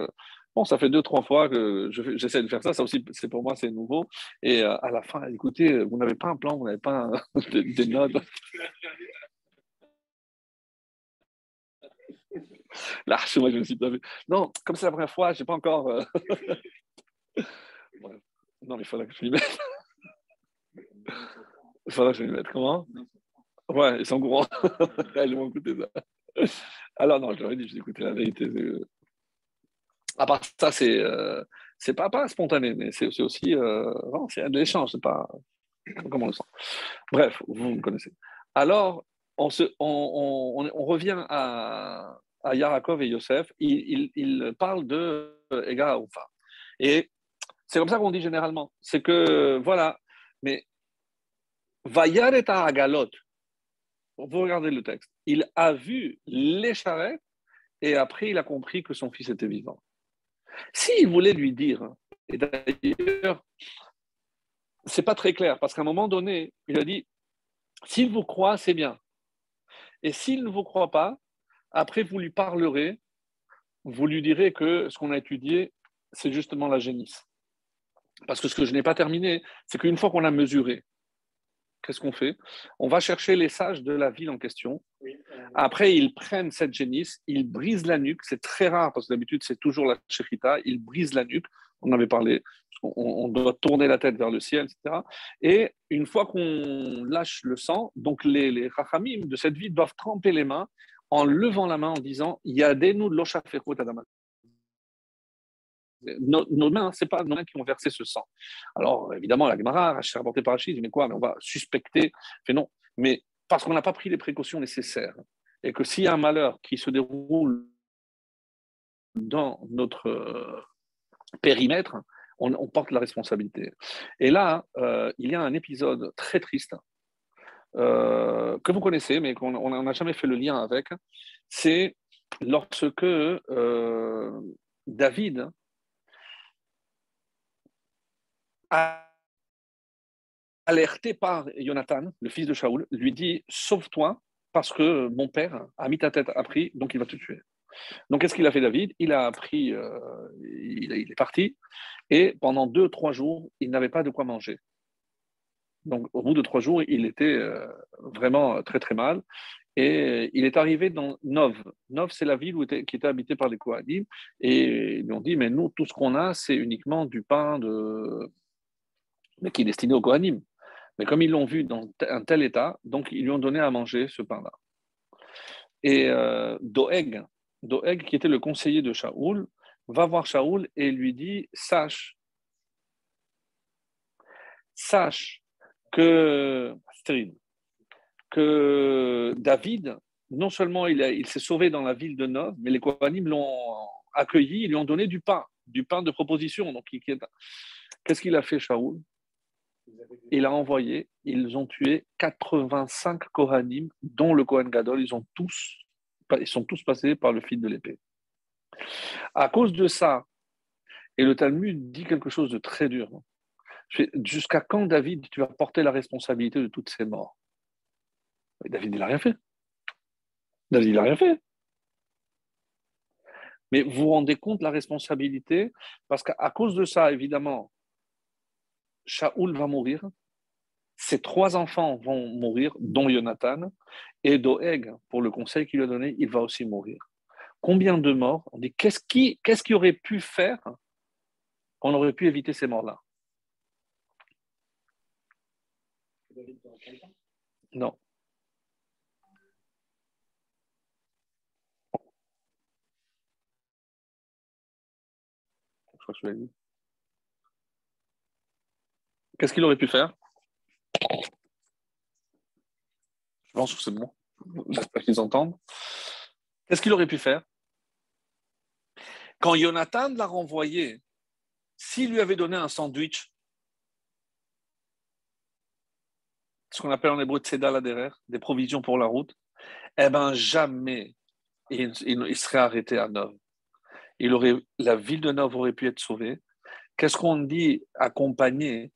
Speaker 1: bon, ça fait deux, trois fois que j'essaie de faire ça. Ça aussi, c'est pour moi, c'est nouveau. Et à la fin, écoutez, vous n'avez pas un plan, vous n'avez pas des notes. Là, je me suis. Non, comme c'est la première fois, je n'ai pas encore. Euh, non, mais il faudra que je m'y mette. Il faudra que je m'y mette. Comment? Ouais, ils sont courants. Ils vont écouter ça. Alors, non, je leur ai dit, je écouter la vérité. À part ça, c'est euh, pas, pas spontané, mais c'est aussi. Euh, c'est de l'échange, c'est pas. Comment on le sent Bref, vous me connaissez. Alors, on, se, on, on, revient à, à Yarakov et Yosef. Ils, ils, parlent de Ega Oufa. Et c'est comme ça qu'on dit généralement. C'est que, voilà, mais Vayareta Agalot, vous regardez le texte, il a vu les charrettes et après il a compris que son fils était vivant. S'il voulait lui dire, et d'ailleurs, c'est pas très clair, parce qu'à un moment donné, il a dit s'il vous croit, c'est bien. Et s'il ne vous croit pas, après vous lui parlerez, vous lui direz que ce qu'on a étudié, c'est justement la génisse. Parce que ce que je n'ai pas terminé, c'est qu'une fois qu'on a mesuré, qu'est-ce qu'on fait? On va chercher les sages de la ville en question. Après, ils prennent cette génisse, ils brisent la nuque. C'est très rare parce que d'habitude, c'est toujours la chérita. Ils brisent la nuque. On avait parlé, on, doit tourner la tête vers le ciel, etc. Et une fois qu'on lâche le sang, donc les, les rachamim de cette ville doivent tremper les mains en levant la main en disant Yadenu Adamat nos, nos, mains, c'est pas nos mains qui ont versé ce sang. Alors, évidemment, la Gemara, rapporté par Rachid, mais quoi, mais on va suspecter. Fait non, mais parce qu'on n'a pas pris les précautions nécessaires. Et que s'il y a un malheur qui se déroule dans notre euh, périmètre, on, porte la responsabilité. Et là, euh, il y a un épisode très triste euh, que vous connaissez, mais qu'on n'a jamais fait le lien avec. C'est lorsque David alerté par Jonathan, le fils de Shaoul, lui dit Sauve-toi parce que mon père a mis ta tête à prix, donc il va te tuer. Donc qu'est-ce qu'il a fait David? Il a pris, euh, il, est parti, et pendant deux, trois jours, il n'avait pas de quoi manger. Donc au bout de trois jours, il était euh, vraiment très très mal. Et il est arrivé dans Nov. Nov, c'est la ville qui était habitée par les Kohanim. Et ils lui ont dit, mais nous, tout ce qu'on a, c'est uniquement du pain de, mais qui est destiné au Kohanim. Mais comme ils l'ont vu dans un tel état, donc ils lui ont donné à manger ce pain-là. Et euh, Doeg, Doeg, qui était le conseiller de Shaoul, va voir Shaoul et lui dit Sache, sache que, que David, non seulement il, s'est sauvé dans la ville de Nov, mais les Kohanim l'ont accueilli, ils lui ont donné du pain, du pain de proposition. Donc, qu'est-ce qu'il a fait, Shaoul? Il a envoyé, ils ont tué 85 Kohanim, dont le Kohen Gadol, ils, ont tous, ils sont tous passés par le fil de l'épée. À cause de ça, et le Talmud dit quelque chose de très dur. Jusqu'à quand, David, tu vas porter la responsabilité de toutes ces morts? David, il n'a rien fait. David, il n'a rien fait. Mais vous vous rendez compte de la responsabilité? Parce qu'à cause de ça, évidemment, Shaoul va mourir, ses trois enfants vont mourir, dont Jonathan, et Doeg, pour le conseil qu'il a donné, il va aussi mourir. Combien de morts? On dit qu'est-ce qui, qu'est-ce qui aurait pu faire qu'on aurait pu éviter ces morts-là? Non. Je crois que je l'ai dit. Qu'est-ce qu'il aurait pu faire? Je pense que c'est bon. J'espère qu'ils entendent. Qu'est-ce qu'il aurait pu faire? Quand Jonathan l'a renvoyé, s'il lui avait donné un sandwich, ce qu'on appelle en hébreu tzedal derrière, des provisions pour la route, eh bien jamais il, serait arrêté à Nov. La ville de Nov aurait pu être sauvée. Qu'est-ce qu'on dit accompagner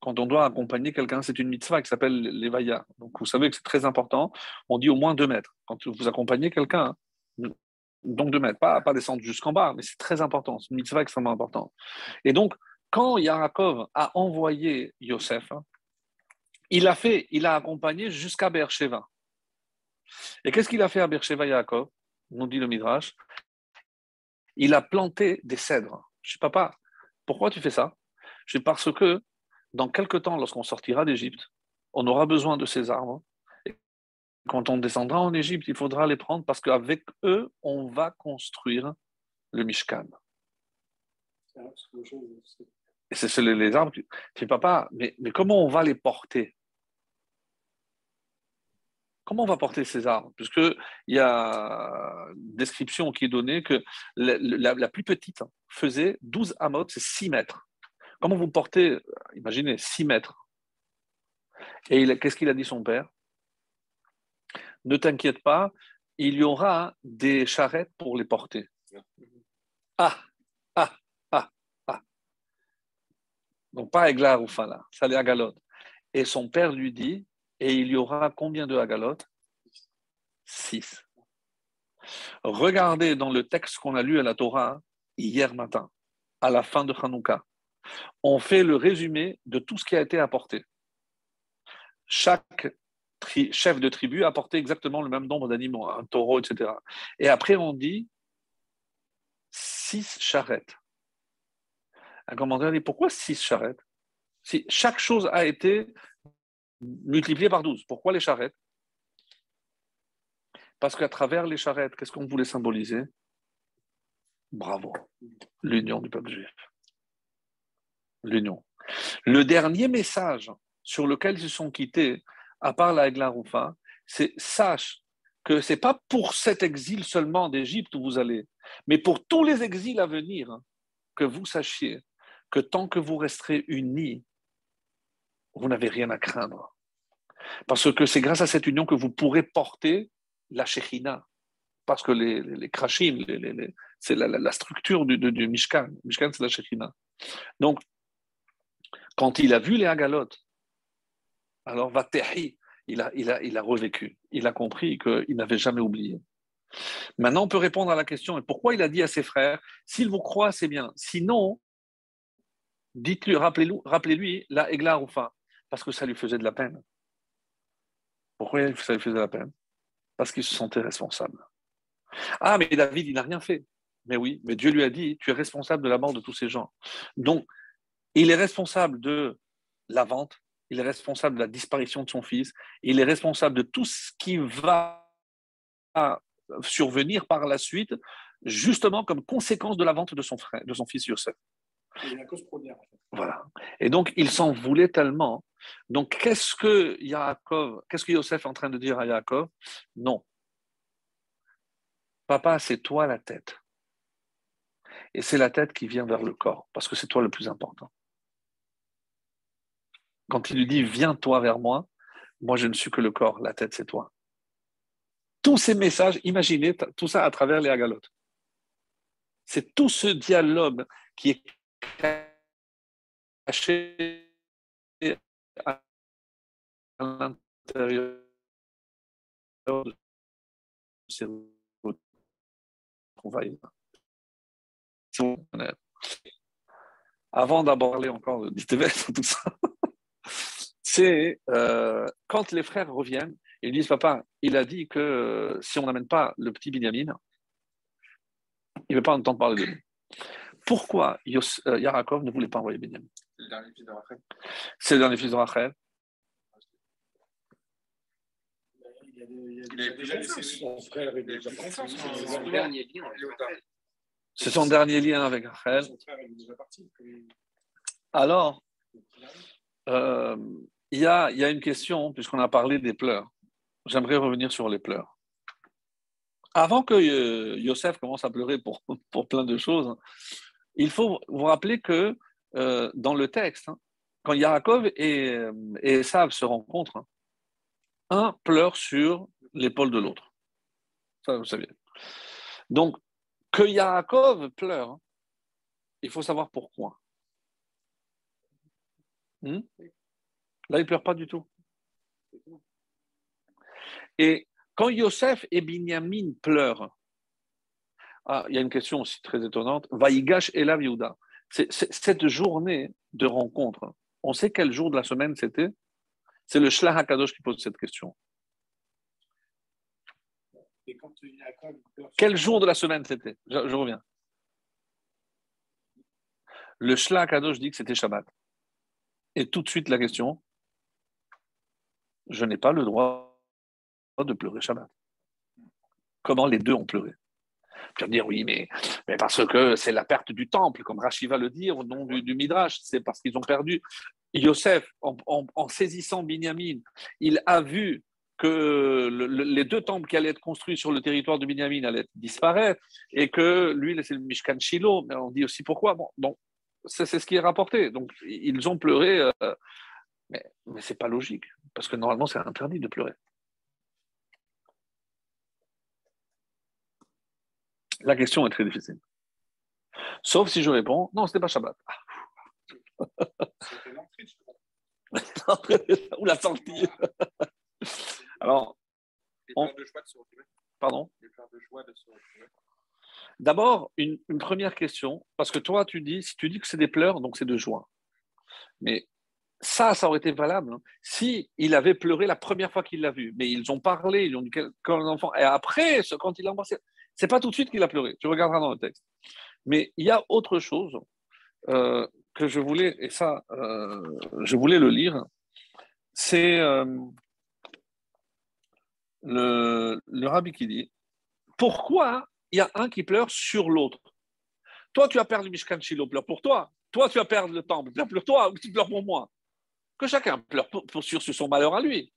Speaker 1: quand on doit accompagner quelqu'un, c'est une mitzvah qui s'appelle l'Evaya. Donc vous savez que c'est très important. On dit au moins deux mètres. Quand vous accompagnez quelqu'un, donc deux mètres, pas, pas descendre jusqu'en bas, mais c'est très important. C'est une mitzvah extrêmement importante. Et donc, quand Yarakov a envoyé Yosef, il a fait, il a accompagné jusqu'à Beersheba. Et qu'est-ce qu'il a fait à Beersheba, Yaakov? Nous dit le Midrash, il a planté des cèdres. Je dis, papa, pourquoi tu fais ça? Je parce que dans quelque temps, lorsqu'on sortira d'Égypte, on aura besoin de ces arbres. Quand on descendra en Égypte, il faudra les prendre parce qu'avec eux, on va construire le Mishkan. C'est les, arbres. Tu dis, papa, mais, comment on va les porter? Comment on va porter ces arbres? Puisqu'il y a une description qui est donnée que la, plus petite faisait 12 amot, c'est 6 mètres. Comment vous portez, imaginez, 6 mètres? Et qu'est-ce qu'il a dit son père? Ne t'inquiète pas, il y aura des charrettes pour les porter. Ah, ah, ah, ah. Donc pas Eglar ou Fala, ça les Agalot. Et son père lui dit, et il y aura combien de Hagalotes Six. Regardez dans le texte qu'on a lu à la Torah hier matin, à la fin de Hanouka. On fait le résumé de tout ce qui a été apporté. Chaque chef de tribu a apporté exactement le même nombre d'animaux, un taureau, etc. Et après, on dit six charrettes. Un commentaire dit pourquoi six charrettes? Si chaque chose a été multiplié par 12. Pourquoi les charrettes? Parce qu'à travers les charrettes, qu'est-ce qu'on voulait symboliser? Bravo, l'union du peuple juif. L'union. Le dernier message sur lequel se sont quittés, à part la Eglaroufa, c'est sache que ce n'est pas pour cet exil seulement d'Égypte où vous allez, mais pour tous les exils à venir, que vous sachiez que tant que vous resterez unis, vous n'avez rien à craindre. Parce que c'est grâce à cette union que vous pourrez porter la Shekhinah. Parce que les, les, krashim, c'est la, structure du, du, Mishkan. Mishkan, c'est la Shekhinah. Donc, quand il a vu les Agalot, alors Vatehi, il a, il, a, il a revécu. Il a compris qu'il n'avait jamais oublié. Maintenant, on peut répondre à la question pourquoi il a dit à ses frères s'il vous croit, c'est bien. Sinon, dites-lui, rappelez-lui rappelez la Egla parce que ça lui faisait de la peine. Pourquoi ça lui faisait de la peine? Parce qu'il se sentait responsable. Ah, mais David, il n'a rien fait. Mais oui, mais Dieu lui a dit, tu es responsable de la mort de tous ces gens. Donc, il est responsable de la vente, il est responsable de la disparition de son fils, il est responsable de tout ce qui va survenir par la suite, justement comme conséquence de la vente de son frère, de son fils Yosef. Voilà. Et donc, il s'en voulait tellement. Donc, qu'est-ce que Yaakov, qu'est-ce que Yosef est en train de dire à Yaakov? Non. Papa, c'est toi la tête. Et c'est la tête qui vient vers le corps, parce que c'est toi le plus important. Quand il lui dit Viens toi vers moi, moi je ne suis que le corps, la tête c'est toi. Tous ces messages, imaginez tout ça à travers les agalotes. C'est tout ce dialogue qui est caché à l'intérieur de ces trouvailles. Avant d'aborder encore d'Iteves, tout ça, c'est euh, quand les frères reviennent, ils disent Papa, il a dit que euh, si on n'amène pas le petit Binyamin, il ne veut pas entendre parler de lui. Pourquoi Yos, euh, Yarakov ne voulait pas envoyer Benjamin? C'est le dernier fils de Rachel. C'est le dernier fils de Rachel. C'est son dernier lien avec Rachel. Alors, euh, il y, a, une question, puisqu'on a parlé des pleurs. J'aimerais revenir sur les pleurs. Avant que euh, Yosef commence à pleurer pour, plein de choses, il faut vous rappeler que euh, dans le texte, hein, quand Yaakov et, euh, et Esav se rencontrent, un pleure sur l'épaule de l'autre. Ça, vous savez. Donc, que Yaakov pleure, hein, il faut savoir pourquoi. Hmm? Là, il ne pleure pas du tout. Et quand Yosef et Binyamin pleurent, ah, il y a une question aussi très étonnante. Vaïgash et la Yehuda. Cette journée de rencontre, on sait quel jour de la semaine c'était? C'est le Shlach HaKadosh qui pose cette question.
Speaker 2: Et quand
Speaker 1: Quel jour de la semaine c'était? Je, reviens. Le Shlach je dit que c'était Shabbat. Et tout de suite la question je n'ai pas le droit de pleurer Shabbat. Comment les deux ont pleuré? Tu vas dire oui, mais, mais parce que c'est la perte du temple, comme Rashi va le dire au nom du, Midrash, c'est parce qu'ils ont perdu. Yosef, en, saisissant Binyamin, il a vu que les deux temples qui allaient être construits sur le territoire de Binyamin allaient disparaître et que lui, c'est le Mishkan Shiloh, mais on dit aussi pourquoi. Bon, c'est ce qui est rapporté. Donc, ils ont pleuré, euh, mais, mais ce n'est pas logique, parce que normalement, c'est interdit de pleurer. La question est très difficile. Sauf si je réponds, non, ce n'était pas Shabbat. Ou la sortie. Alors, Pardon? D'abord, une, première question, parce que toi, tu dis, si tu dis que c'est des pleurs, donc c'est de joie. Mais ça, ça aurait été valable hein. si il avait pleuré la première fois qu'il l'a vu. Mais ils ont parlé, ils ont dit quand l'enfant. Et après, quand il l'a embrassé, c'est pas tout de suite qu'il a pleuré. Tu regarderas dans le texte. Mais il y a autre chose euh, que je voulais, et ça, euh, je voulais le lire. C'est euh, le, le rabbi qui dit pourquoi il y a un qui pleure sur l'autre? Toi, tu as perdu Mishkan Shiloh, pleure pour toi. Toi, tu as perdu le temple, pleure pour toi ou tu pleures pour moi. Que chacun pleure pour, sur, son malheur à lui.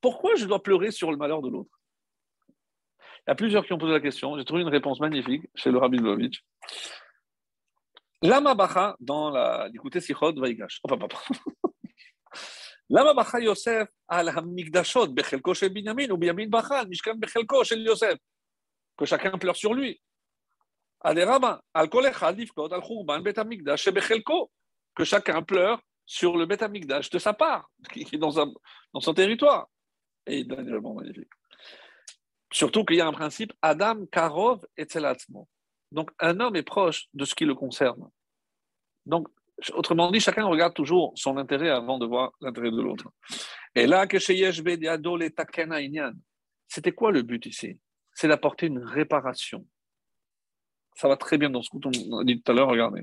Speaker 1: Pourquoi je dois pleurer sur le malheur de l'autre? Il y a plusieurs qui ont posé la question. J'ai trouvé une réponse magnifique chez le Rabbi Lvovitch. Lama Bacha, dans la l'écouter Sichot Vaigash. Enfin, papa. Lama Bacha Yosef al Hamikdashot Bechelko shel Binyamin ou Binyamin Bacha Mishkan Bechelko shel Yosef. Que chacun pleure sur lui. Aderama, al Kol Echad al Churban Bet Hamikdash Bechelko. Que chacun pleure sur le Beth de sa part, qui est dans, son territoire. Et donne magnifique. Surtout qu'il y a un principe Adam, Karov et Tzelatzmo. Donc un homme est proche de ce qui le concerne. Donc, autrement dit, chacun regarde toujours son intérêt avant de voir l'intérêt de l'autre. Et là, que chez c'était quoi le but ici? C'est d'apporter une réparation. Ça va très bien dans ce qu'on a dit tout à l'heure, regardez.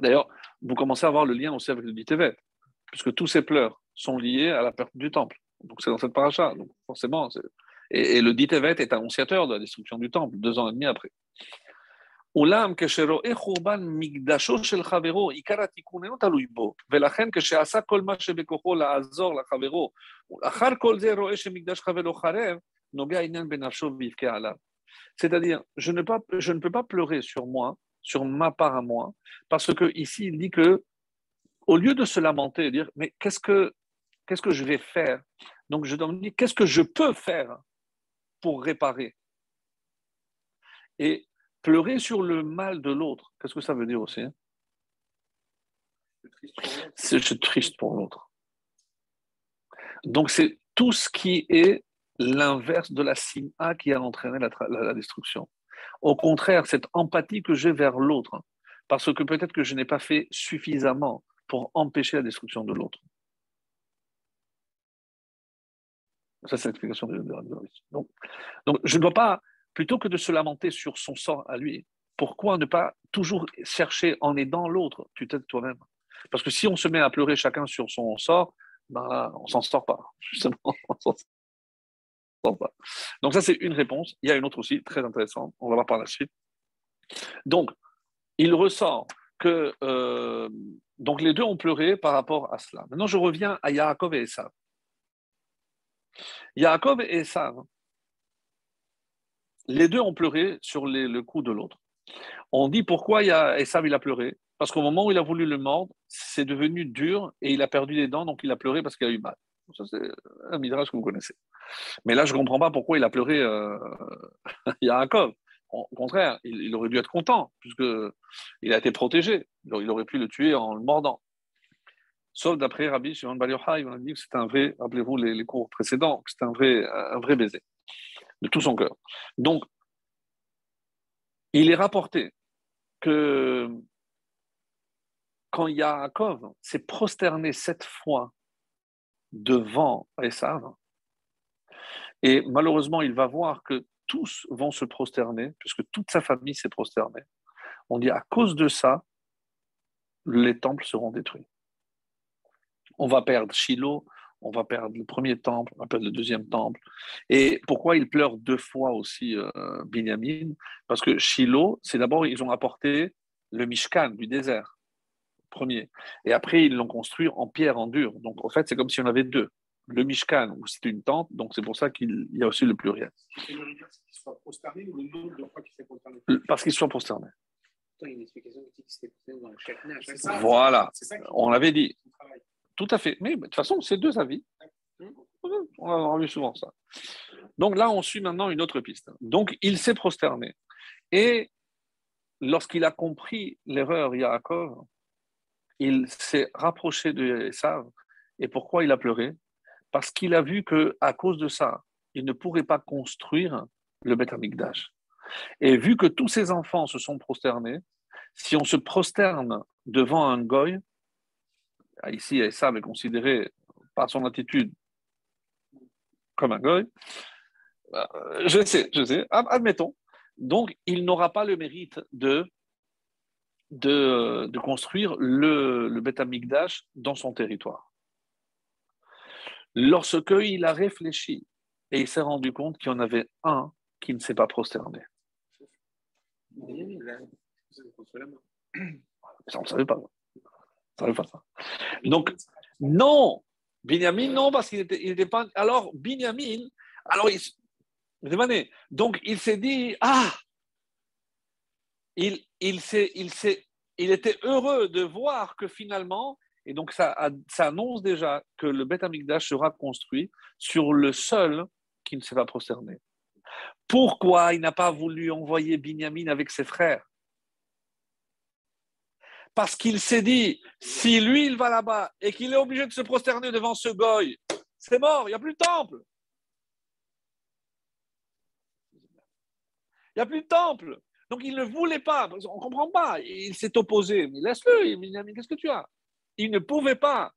Speaker 1: D'ailleurs, vous commencez à voir le lien aussi avec le Tevet, puisque tous ces pleurs sont liés à la perte du temple. Donc c'est dans cette paracha. Donc forcément, et, et, le Tevet est annonciateur de la destruction du temple deux ans et demi après. C'est-à-dire, je ne peux pas pleurer sur moi sur ma part à moi, parce que ici il dit que au lieu de se lamenter, dire mais qu'est-ce que je vais faire? Donc je me dire qu'est-ce que je peux faire pour réparer? Et pleurer sur le mal de l'autre, qu'est-ce que ça veut dire aussi hein? C'est triste pour l'autre. Donc c'est tout ce qui est l'inverse de la sima qui a entraîné la destruction. Au contraire, cette empathie que j'ai vers l'autre, parce que peut-être que je n'ai pas fait suffisamment pour empêcher la destruction de l'autre. Ça, c'est l'explication de, de, donc, donc, je ne dois pas, plutôt que de se lamenter sur son sort à lui, pourquoi ne pas toujours chercher en aidant l'autre Tu t'aides toi-même? Parce que si on se met à pleurer chacun sur son sort, ben, on s'en sort pas. Justement, donc ça, c'est une réponse. Il y a une autre aussi, très intéressante. On va voir par la suite. Donc, il ressort que euh, donc les deux ont pleuré par rapport à cela. Maintenant, je reviens à Yaakov et Esav. Yaakov et Esav, les deux ont pleuré sur le coup de l'autre. On dit pourquoi Esav il a pleuré Parce qu'au moment où il a voulu le mordre, c'est devenu dur et il a perdu les dents, donc il a pleuré parce qu'il a eu mal. Ça, c'est un midrash que vous connaissez. Mais là, je ne comprends pas pourquoi il a pleuré euh, Yaakov. Au contraire, il, aurait dû être content, puisqu'il a été protégé. Il aurait pu le tuer en le mordant. Sauf d'après Rabbi Shimon Bar Yochai, on a dit que c'est un vrai, rappelez-vous les, cours précédents, que c'est un vrai, un vrai baiser, de tout son cœur. Donc, il est rapporté que quand Yaakov s'est prosterné sept fois devant Esav, et malheureusement, il va voir que tous vont se prosterner, puisque toute sa famille s'est prosternée. On dit à cause de ça, les temples seront détruits. On va perdre Shiloh, on va perdre le premier temple, on va perdre le deuxième temple. Et pourquoi il pleure deux fois aussi euh, Binyamin? Parce que Shiloh, c'est d'abord, ils ont apporté le Mishkan du désert, premier. Et après, ils l'ont construit en pierre, en dur. Donc, en fait, c'est comme si on avait deux. Le Mishkan, où c'est une tente, donc c'est pour ça qu'il y a aussi le pluriel. Parce qu'ils sont prosternés. Voilà, on l'avait dit. Tout à fait. Mais de toute façon, c'est deux avis. On a vu souvent ça. Donc là, on suit maintenant une autre piste. Donc, il s'est prosterné. Et lorsqu'il a compris l'erreur, Yaakov, il s'est rapproché de Esav. Et pourquoi il a pleuré? Parce qu'il a vu que à cause de ça, il ne pourrait pas construire le Beth Amikdash. Et vu que tous ses enfants se sont prosternés, si on se prosterne devant un goy, ici Esav est considéré par son attitude comme un goy, euh, je sais, je sais, admettons. Donc, il n'aura pas le mérite de, de, construire le, le Beth Amikdash dans son territoire. Lorsque il a réfléchi et il s'est rendu compte qu'il y en avait un qui ne s'est pas prosterné. Ça, on ne savait pas. savait pas ça. Donc, non, Binyamin, non, parce qu'il était pas. Alors, Binyamin, alors, il, donc, il s'est dit, ah, il, il, il, il était heureux de voir que finalement, et donc ça, annonce déjà que le Beth Amikdash sera construit sur le seul qui ne s'est pas prosterné. Pourquoi il n'a pas voulu envoyer Binyamin avec ses frères? Parce qu'il s'est dit, si lui il va là-bas et qu'il est obligé de se prosterner devant ce goy, c'est mort, il n'y a plus de temple. Il n'y a plus de temple. Donc il ne voulait pas, on ne comprend pas, il s'est opposé. Mais laisse-le, Binyamin, qu'est-ce que tu as? Il ne pouvait pas,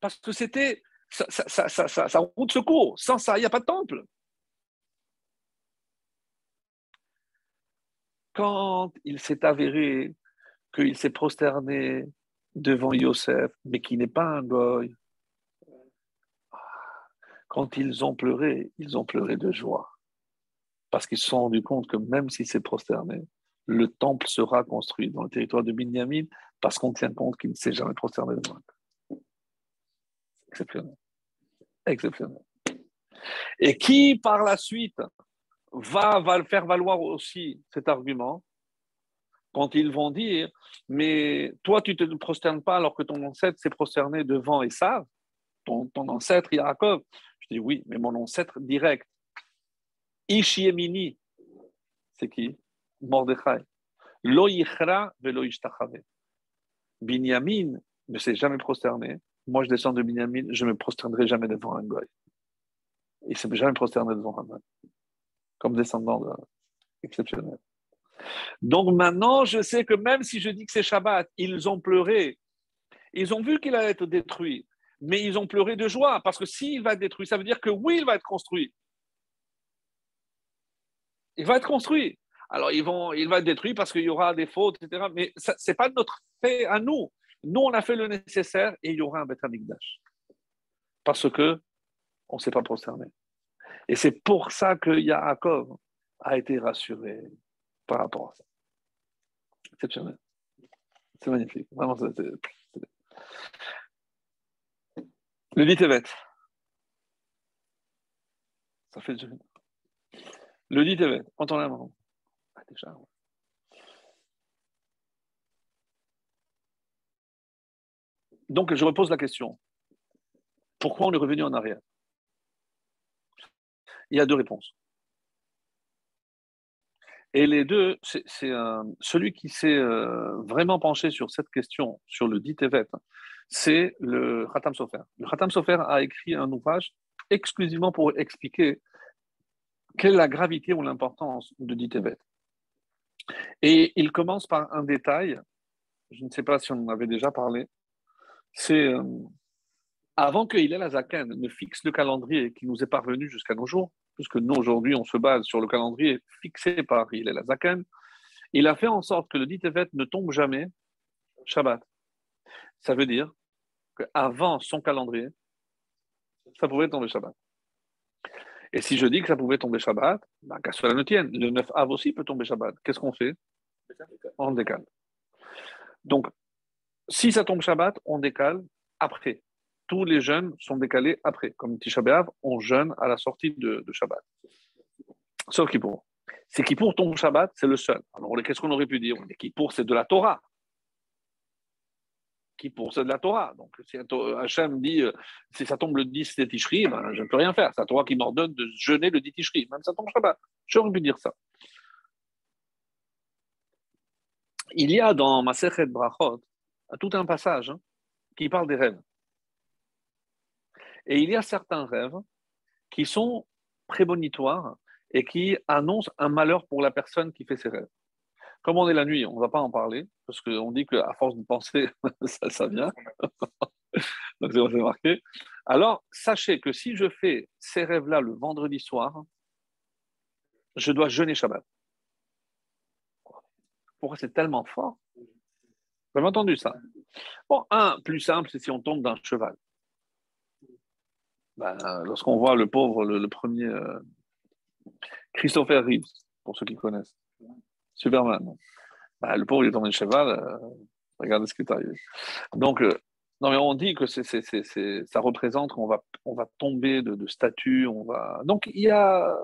Speaker 1: parce que c'était sa, route secours. Sans ça, il n'y a pas de temple. Quand il s'est avéré qu'il s'est prosterné devant Yosef, mais qui n'est pas un goy, quand ils ont pleuré, ils ont pleuré de joie parce qu'ils se sont rendus compte que même s'il s'est prosterné, le temple sera construit dans le territoire de Binyamin parce qu'on tient compte qu'il ne s'est jamais prosterné devant Exceptionnel. Exceptionnel. Et qui, par la suite, va, faire valoir aussi cet argument quand ils vont dire Mais toi, tu ne te prosternes pas alors que ton ancêtre s'est prosterné devant Esav, ton, ton ancêtre Yaakov. Je dis Oui, mais mon ancêtre direct, Ishiemini, c'est qui? Mordechai. Lo yichra velo Binyamin ne s'est jamais prosterné. Moi, je descends de Binyamin, je ne me prosternerai jamais devant un goy. Il ne s'est jamais prosterné devant un goy. Comme descendant de... exceptionnel. Donc maintenant, je sais que même si je dis que c'est Shabbat, ils ont pleuré. Ils ont vu qu'il allait être détruit. Mais ils ont pleuré de joie parce que s'il va être détruit, ça veut dire que oui, il va être construit il va être construit. Alors, ils vont, il va être détruit parce qu'il y aura des fautes, etc. Mais ce n'est pas notre fait à nous. Nous, on a fait le nécessaire et il y aura un Beth Amikdash. Parce que on ne s'est pas prosterné. Et c'est pour ça que Yaakov a été rassuré par rapport à ça. Exceptionnel. C'est magnifique. Vraiment, c'est, Le dit Ça fait du le dit Tevet, quand on Donc, je repose la question. Pourquoi on est revenu en arrière? Il y a deux réponses. Et les deux, c'est celui qui s'est euh, vraiment penché sur cette question, sur le dit c'est le Khatam Sofer. Le Khatam Sofer a écrit un ouvrage exclusivement pour expliquer quelle est la gravité ou l'importance de dit. Et il commence par un détail, je ne sais pas si on en avait déjà parlé, c'est euh, avant que Hillel Azaken ne fixe le calendrier qui nous est parvenu jusqu'à nos jours, puisque nous aujourd'hui on se base sur le calendrier fixé par Hillel Azaken, il a fait en sorte que le dit Tevet ne tombe jamais Shabbat. Ça veut dire qu'avant son calendrier, ça pouvait tomber Shabbat. Et si je dis que ça pouvait tomber Shabbat, ben, qu'à cela ne tienne, le 9 Av aussi peut tomber Shabbat. Qu'est-ce qu'on fait? On décale. Donc, si ça tombe Shabbat, on décale après. Tous les jeûnes sont décalés après. Comme Tisha B'Av, on jeûne à la sortie de, Shabbat. Sauf Kippour. C'est Kippour tombe Shabbat, c'est le seul. Alors, qu'est-ce qu'on aurait pu dire? Kippour, c'est de la Torah qui pour c'est de la Torah. Donc, si Hachem dit, euh, si ça tombe le 10 de Tishri, ben, je ne peux rien faire. C'est la Torah qui m'ordonne de jeûner le 10 Tishri. Même ça tombe Shabbat. J'aurais pu dire ça. Il y a dans Masechet Brachot tout un passage hein, qui parle des rêves. Et il y a certains rêves qui sont prémonitoires et qui annoncent un malheur pour la personne qui fait ces rêves. Comme on est la nuit, on ne va pas en parler, parce qu'on dit qu'à force de penser, ça, vient. Donc c'est marqué. Alors, sachez que si je fais ces rêves-là le vendredi soir, je dois jeûner Shabbat. Pourquoi c'est tellement fort? Vous avez entendu ça Bon, un, plus simple, c'est si on tombe d'un cheval. Ben, lorsqu'on voit le pauvre, le, premier, euh, Christopher Reeves, pour ceux qui connaissent. Superman. Bah, le pauvre, il est tombé de cheval. Euh, regardez ce qui est arrivé. Donc, euh, non, mais on dit que ça représente qu'on va, on va tomber de, statut. On va... Donc, il y a,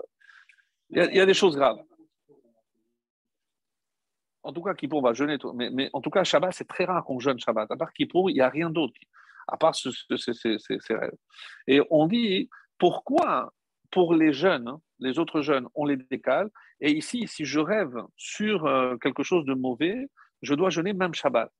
Speaker 1: y a, des choses graves. En tout cas, Kippour, va jeûner. Mais, en tout cas, Shabbat, c'est très rare qu'on jeûne Shabbat. À part Kippour, il n'y a rien d'autre, à part ce, ces rêves. Et on dit, pourquoi pour les jeunes, hein, les autres jeunes, on les décale. Et ici, si je rêve sur euh, quelque chose de mauvais, je dois jeûner même Shabbat.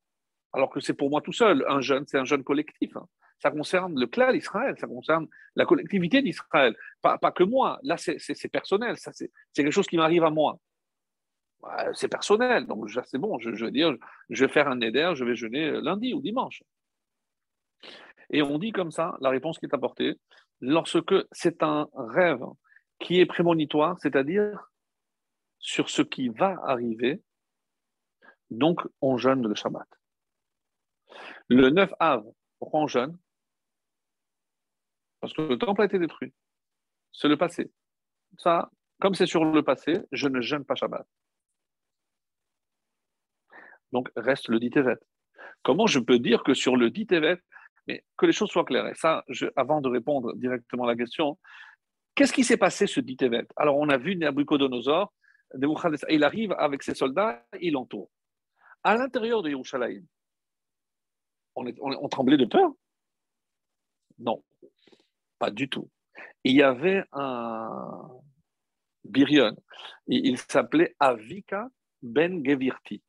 Speaker 1: Alors que c'est pour moi tout seul. Un jeûne, c'est un jeûne collectif. Hein. Ça concerne le clan d'Israël, ça concerne la collectivité d'Israël. Pas, que moi. Là, c'est personnel. C'est quelque chose qui m'arrive à moi. C'est personnel. Donc, c'est bon. Je, veux dire, je vais faire un éder, je vais jeûner lundi ou dimanche. Et on dit comme ça, la réponse qui est apportée, lorsque c'est un rêve qui est prémonitoire, c'est-à-dire sur ce qui va arriver, donc on jeûne le Shabbat. Le 9 av, pourquoi on jeûne? Parce que le temple a été détruit. C'est le passé. Ça, comme c'est sur le passé, je ne jeûne pas Shabbat. Donc reste le dit Comment je peux dire que sur le dit mais que les choses soient claires? Et ça, avant de répondre directement à la question, qu'est-ce qui s'est passé ce dit événement Alors, on a vu Nabucodonosor, il arrive avec ses soldats, il entoure. À l'intérieur de Yerushalayim, on, tremblait de peur? Non, pas du tout. Il y avait un Birion, il s'appelait Avika Ben Gevirti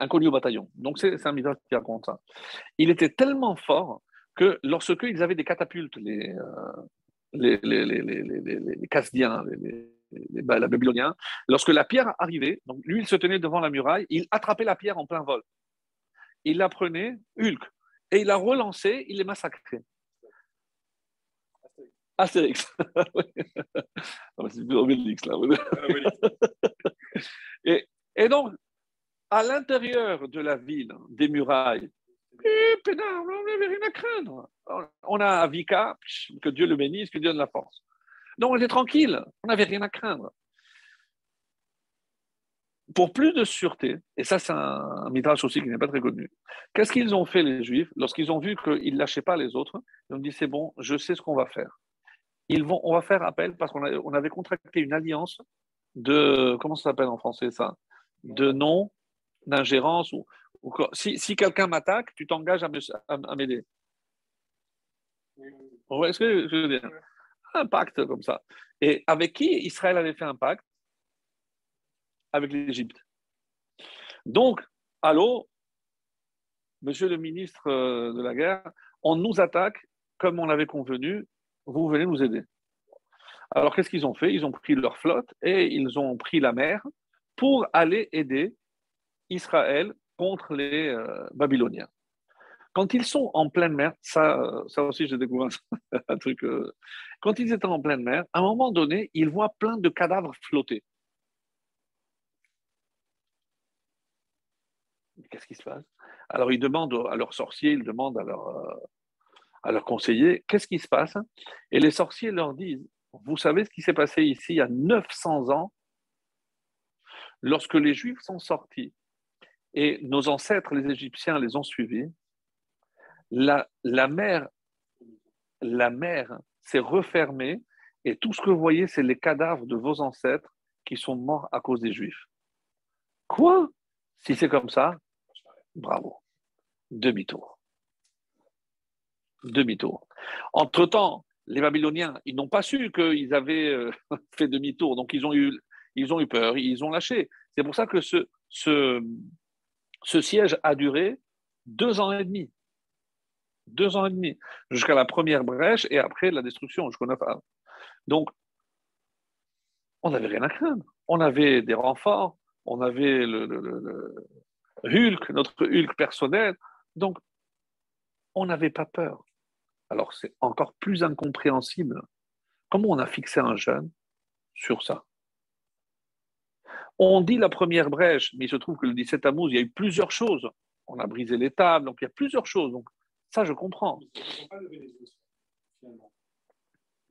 Speaker 1: inconnu au bataillon. Donc c'est un miracle qui raconte ça. Il était tellement fort que lorsque ils avaient des catapultes, les, euh, les, les, les, les, Casdiens, bah, Babyloniens, lorsque la pierre arrivait, donc lui il se tenait devant la muraille, il attrapait la pierre en plein vol. Il la prenait, Hulk, et il la relançait, il les massacrait. Astérix. Ah, c'est plus Obélix là. et, et donc, à l'intérieur de la ville, des murailles, eh, on n'avait rien à craindre. On a Avika, que Dieu le bénisse, que Dieu donne la force. Donc on était tranquille, on n'avait rien à craindre. Pour plus de sûreté, et ça c'est un midrash aussi qui n'est pas très connu, qu'est-ce qu'ils ont fait les Juifs lorsqu'ils ont vu qu'ils ne lâchaient pas les autres Ils ont dit c'est bon, je sais ce qu'on va faire. Ils vont, on va faire appel parce qu'on avait contracté une alliance de, comment ça s'appelle en français ça? De non d'ingérence ou, si, quelqu'un m'attaque, tu t'engages à m'aider. Vous voyez ce que je veux dire? Un pacte comme ça. Et avec qui Israël avait fait un pacte? Avec l'Égypte. Donc, allô, monsieur le ministre euh, de la guerre, on nous attaque comme on l'avait convenu, vous venez nous aider. Alors, qu'est-ce qu'ils ont fait? Ils ont pris leur flotte et ils ont pris la mer pour aller aider Israël contre les euh, Babyloniens. Quand ils sont en pleine mer, ça, ça aussi j'ai découvert un truc. Euh, quand ils étaient en pleine mer, à un moment donné, ils voient plein de cadavres flotter. Qu'est-ce qui se passe? Alors ils demandent à leurs sorciers, ils demandent à leurs euh, à leurs conseillers, qu'est-ce qui se passe? Et les sorciers leur disent, vous savez ce qui s'est passé ici il y a 900 ans, lorsque les Juifs sont sortis et nos ancêtres, les Égyptiens, les ont suivis, la, la mer, la mer s'est refermée et tout ce que vous voyez, c'est les cadavres de vos ancêtres qui sont morts à cause des Juifs. Quoi? Si c'est comme ça, bravo. Demi-tour. Demi-tour. Entre-temps, les Babyloniens, ils n'ont pas su qu'ils avaient euh, fait demi-tour, donc ils ont, eu, ils ont eu peur, ils ont lâché. C'est pour ça que ce, ce, ce siège a duré deux ans et demi. Deux ans et demi, jusqu'à la première brèche et après la destruction, je connais pas. Donc, on n'avait rien à craindre. On avait des renforts, on avait le Hulk, notre Hulk personnel. Donc, on n'avait pas peur. Alors, c'est encore plus incompréhensible. Comment on a fixé un jeune sur ça? On dit la première brèche, mais il se trouve que le 17 Tammuz, il y a eu plusieurs choses. On a brisé les tables, donc il y a plusieurs choses. Donc ça, je comprends. Ils n'ont pas levé les yeux, finalement.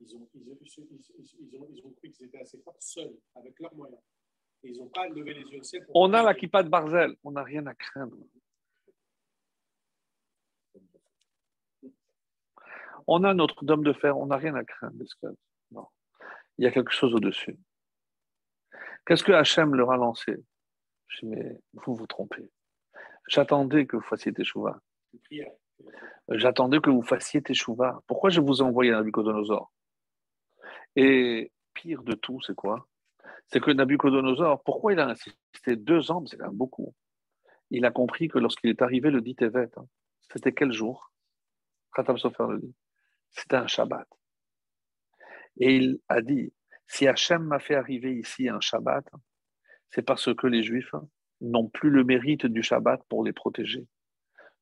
Speaker 1: Ils ont, ils, ont, ils, ont, ils ont, cru qu'ils étaient assez forts seuls, avec leurs moyens. Et ils n'ont pas levé les yeux au ciel. On a la kippa de Barzel, on n'a rien à craindre. On a notre dôme de fer, on n'a rien à craindre. Non. Il y a quelque chose au-dessus. Qu'est-ce que Hachem leur a lancé? Je dis, mais vous vous trompez. J'attendais que vous fassiez Teshuvah. J'attendais que vous fassiez Teshuvah. Pourquoi je vous ai envoyé Nabucodonosor? Et pire de tout, c'est quoi? C'est que Nabucodonosor, pourquoi il a insisté deux ans? C'est quand même beaucoup. Il a compris que lorsqu'il est arrivé le dit Tevet, hein, c'était quel jour? Khatam Sofer le dit. C'était un Shabbat. Et il a dit si Hachem m'a fait arriver ici un Shabbat, c'est parce que les Juifs n'ont plus le mérite du Shabbat pour les protéger.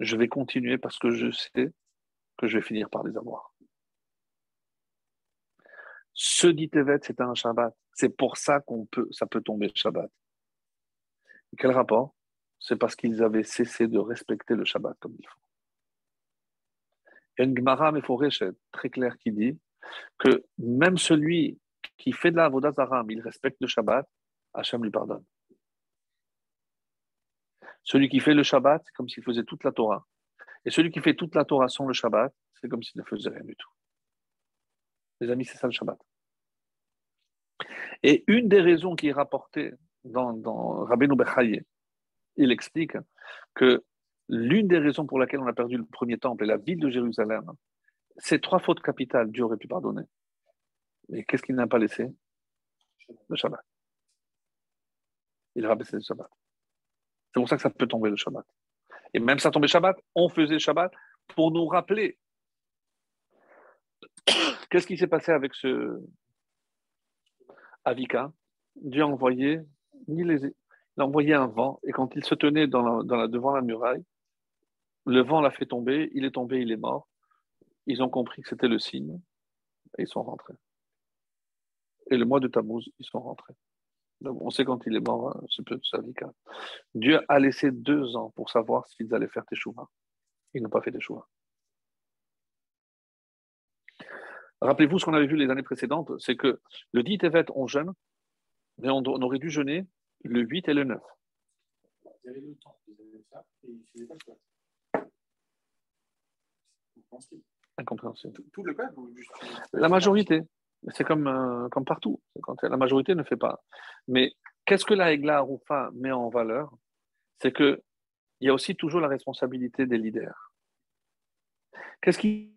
Speaker 1: Je vais continuer parce que je sais que je vais finir par les avoir. Ce dit Tevet, c'est un Shabbat. C'est pour ça qu'on peut, ça peut tomber Shabbat. quel rapport? C'est parce qu'ils avaient cessé de respecter le Shabbat comme il faut. Il y a une Gemara très claire qui dit que même celui qui fait de la Avodah mais il respecte le Shabbat, Hachem lui pardonne. Celui qui fait le Shabbat, c'est comme s'il faisait toute la Torah. Et celui qui fait toute la Torah sans le Shabbat, c'est comme s'il ne faisait rien du tout. Les amis, c'est ça le Shabbat. Et une des raisons qui est rapportée dans, dans Rabbeinu il explique que l'une des raisons pour laquelle on a perdu le premier temple et la ville de Jérusalem, c'est trois fautes capitales, Dieu aurait pu pardonner. Mais qu'est-ce qu'il n'a pas laissé Le Shabbat. Il a rabaissé le Shabbat. C'est pour ça que ça peut tomber le Shabbat. Et même ça tombait Shabbat, on faisait Shabbat pour nous rappeler qu'est-ce qui s'est passé avec ce Avika. Dieu a envoyé, il un vent, et quand il se tenait devant la muraille, le vent l'a fait tomber, il est tombé, il est mort. Ils ont compris que c'était le signe, et ils sont rentrés. Et le mois de Tammuz, ils sont rentrés. Donc on sait quand il est mort, hein, ce syndicat. Dieu a laissé deux ans pour savoir s'ils allaient faire Teshuvah. Ils n'ont pas fait Teshuvah. Rappelez-vous ce qu'on avait vu les années précédentes, c'est que le 10 Tevet, on jeûne, mais on, aurait dû jeûner le 8 et le 9. Vous avez le temps, vous avez ça, et il pas Incompréhensible. Tout le peuple La majorité. C'est comme, euh, partout, la majorité ne fait pas. Mais qu'est-ce que la Egla Arufa met en valeur? C'est qu'il y a aussi toujours la responsabilité des leaders. Qu'est-ce qui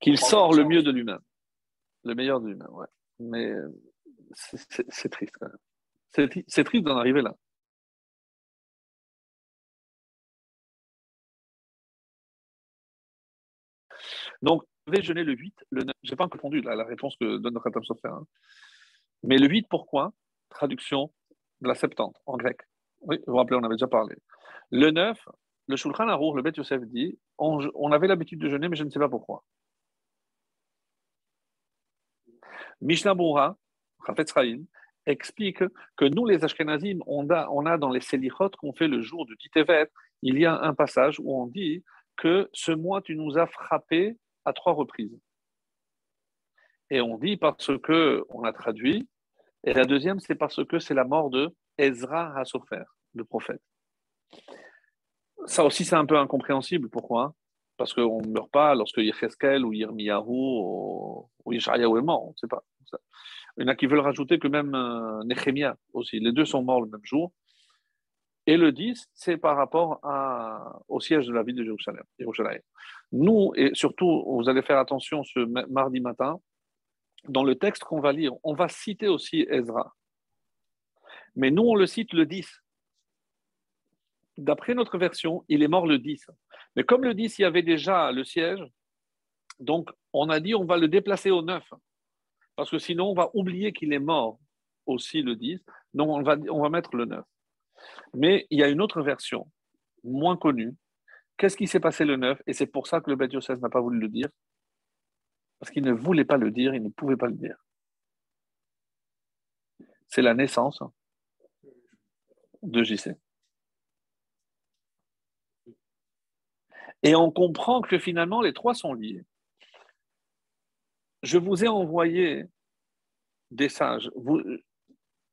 Speaker 1: qu'il sort le mieux de lui-même, le meilleur de lui-même. Ouais. Mais euh, c'est triste quand même. C'est triste d'en arriver là. Donc, je vais jeûner le 8, le 9. Je n'ai pas encore répondu à la réponse que donne notre Khatam Sofer. Hein. Mais le 8, pourquoi? Traduction de la Septante en grec. Oui, vous vous rappelez, on avait déjà parlé. Le 9, le Shulchan Arour, le Bet Yosef dit on, avait l'habitude de jeûner, mais je ne sais pas pourquoi. Mishnah Boura, Rafet explique que nous, les Ashkenazim, on a, dans les Selichot qu'on fait le jour du Ditevet, il y a un passage où on dit que ce mois, tu nous as frappé à trois reprises. Et on dit parce que on a traduit, et la deuxième, c'est parce que c'est la mort de Ezra Hasofer, le prophète. Ça aussi, c'est un peu incompréhensible. Pourquoi? Parce qu'on ne meurt pas lorsque Yecheskel ou Yirmiyahu ou, ou Yishayahu est mort, on ne sait pas. Il y en a qui veulent rajouter que même euh, aussi. Les deux sont morts le même jour. Et le 10, c'est par rapport au siège de la ville de Jérusalem. Nous, et surtout, vous allez faire attention ce mardi matin, dans le texte qu'on va lire, on va citer aussi Ezra. Mais nous, on le cite le 10. D'après notre version, il est mort le 10. Mais comme le 10, il y avait déjà le siège, donc on a dit on va le déplacer au 9. Parce que sinon, on va oublier qu'il est mort aussi le 10. Donc on va, on va mettre le 9. Mais il y a une autre version, moins connue. Qu'est-ce qui s'est passé le 9 Et c'est pour ça que le Beth n'a pas voulu le dire. Parce qu'il ne voulait pas le dire, il ne pouvait pas le dire. C'est la naissance de JC. Et on comprend que finalement, les trois sont liés. Je vous ai envoyé des sages.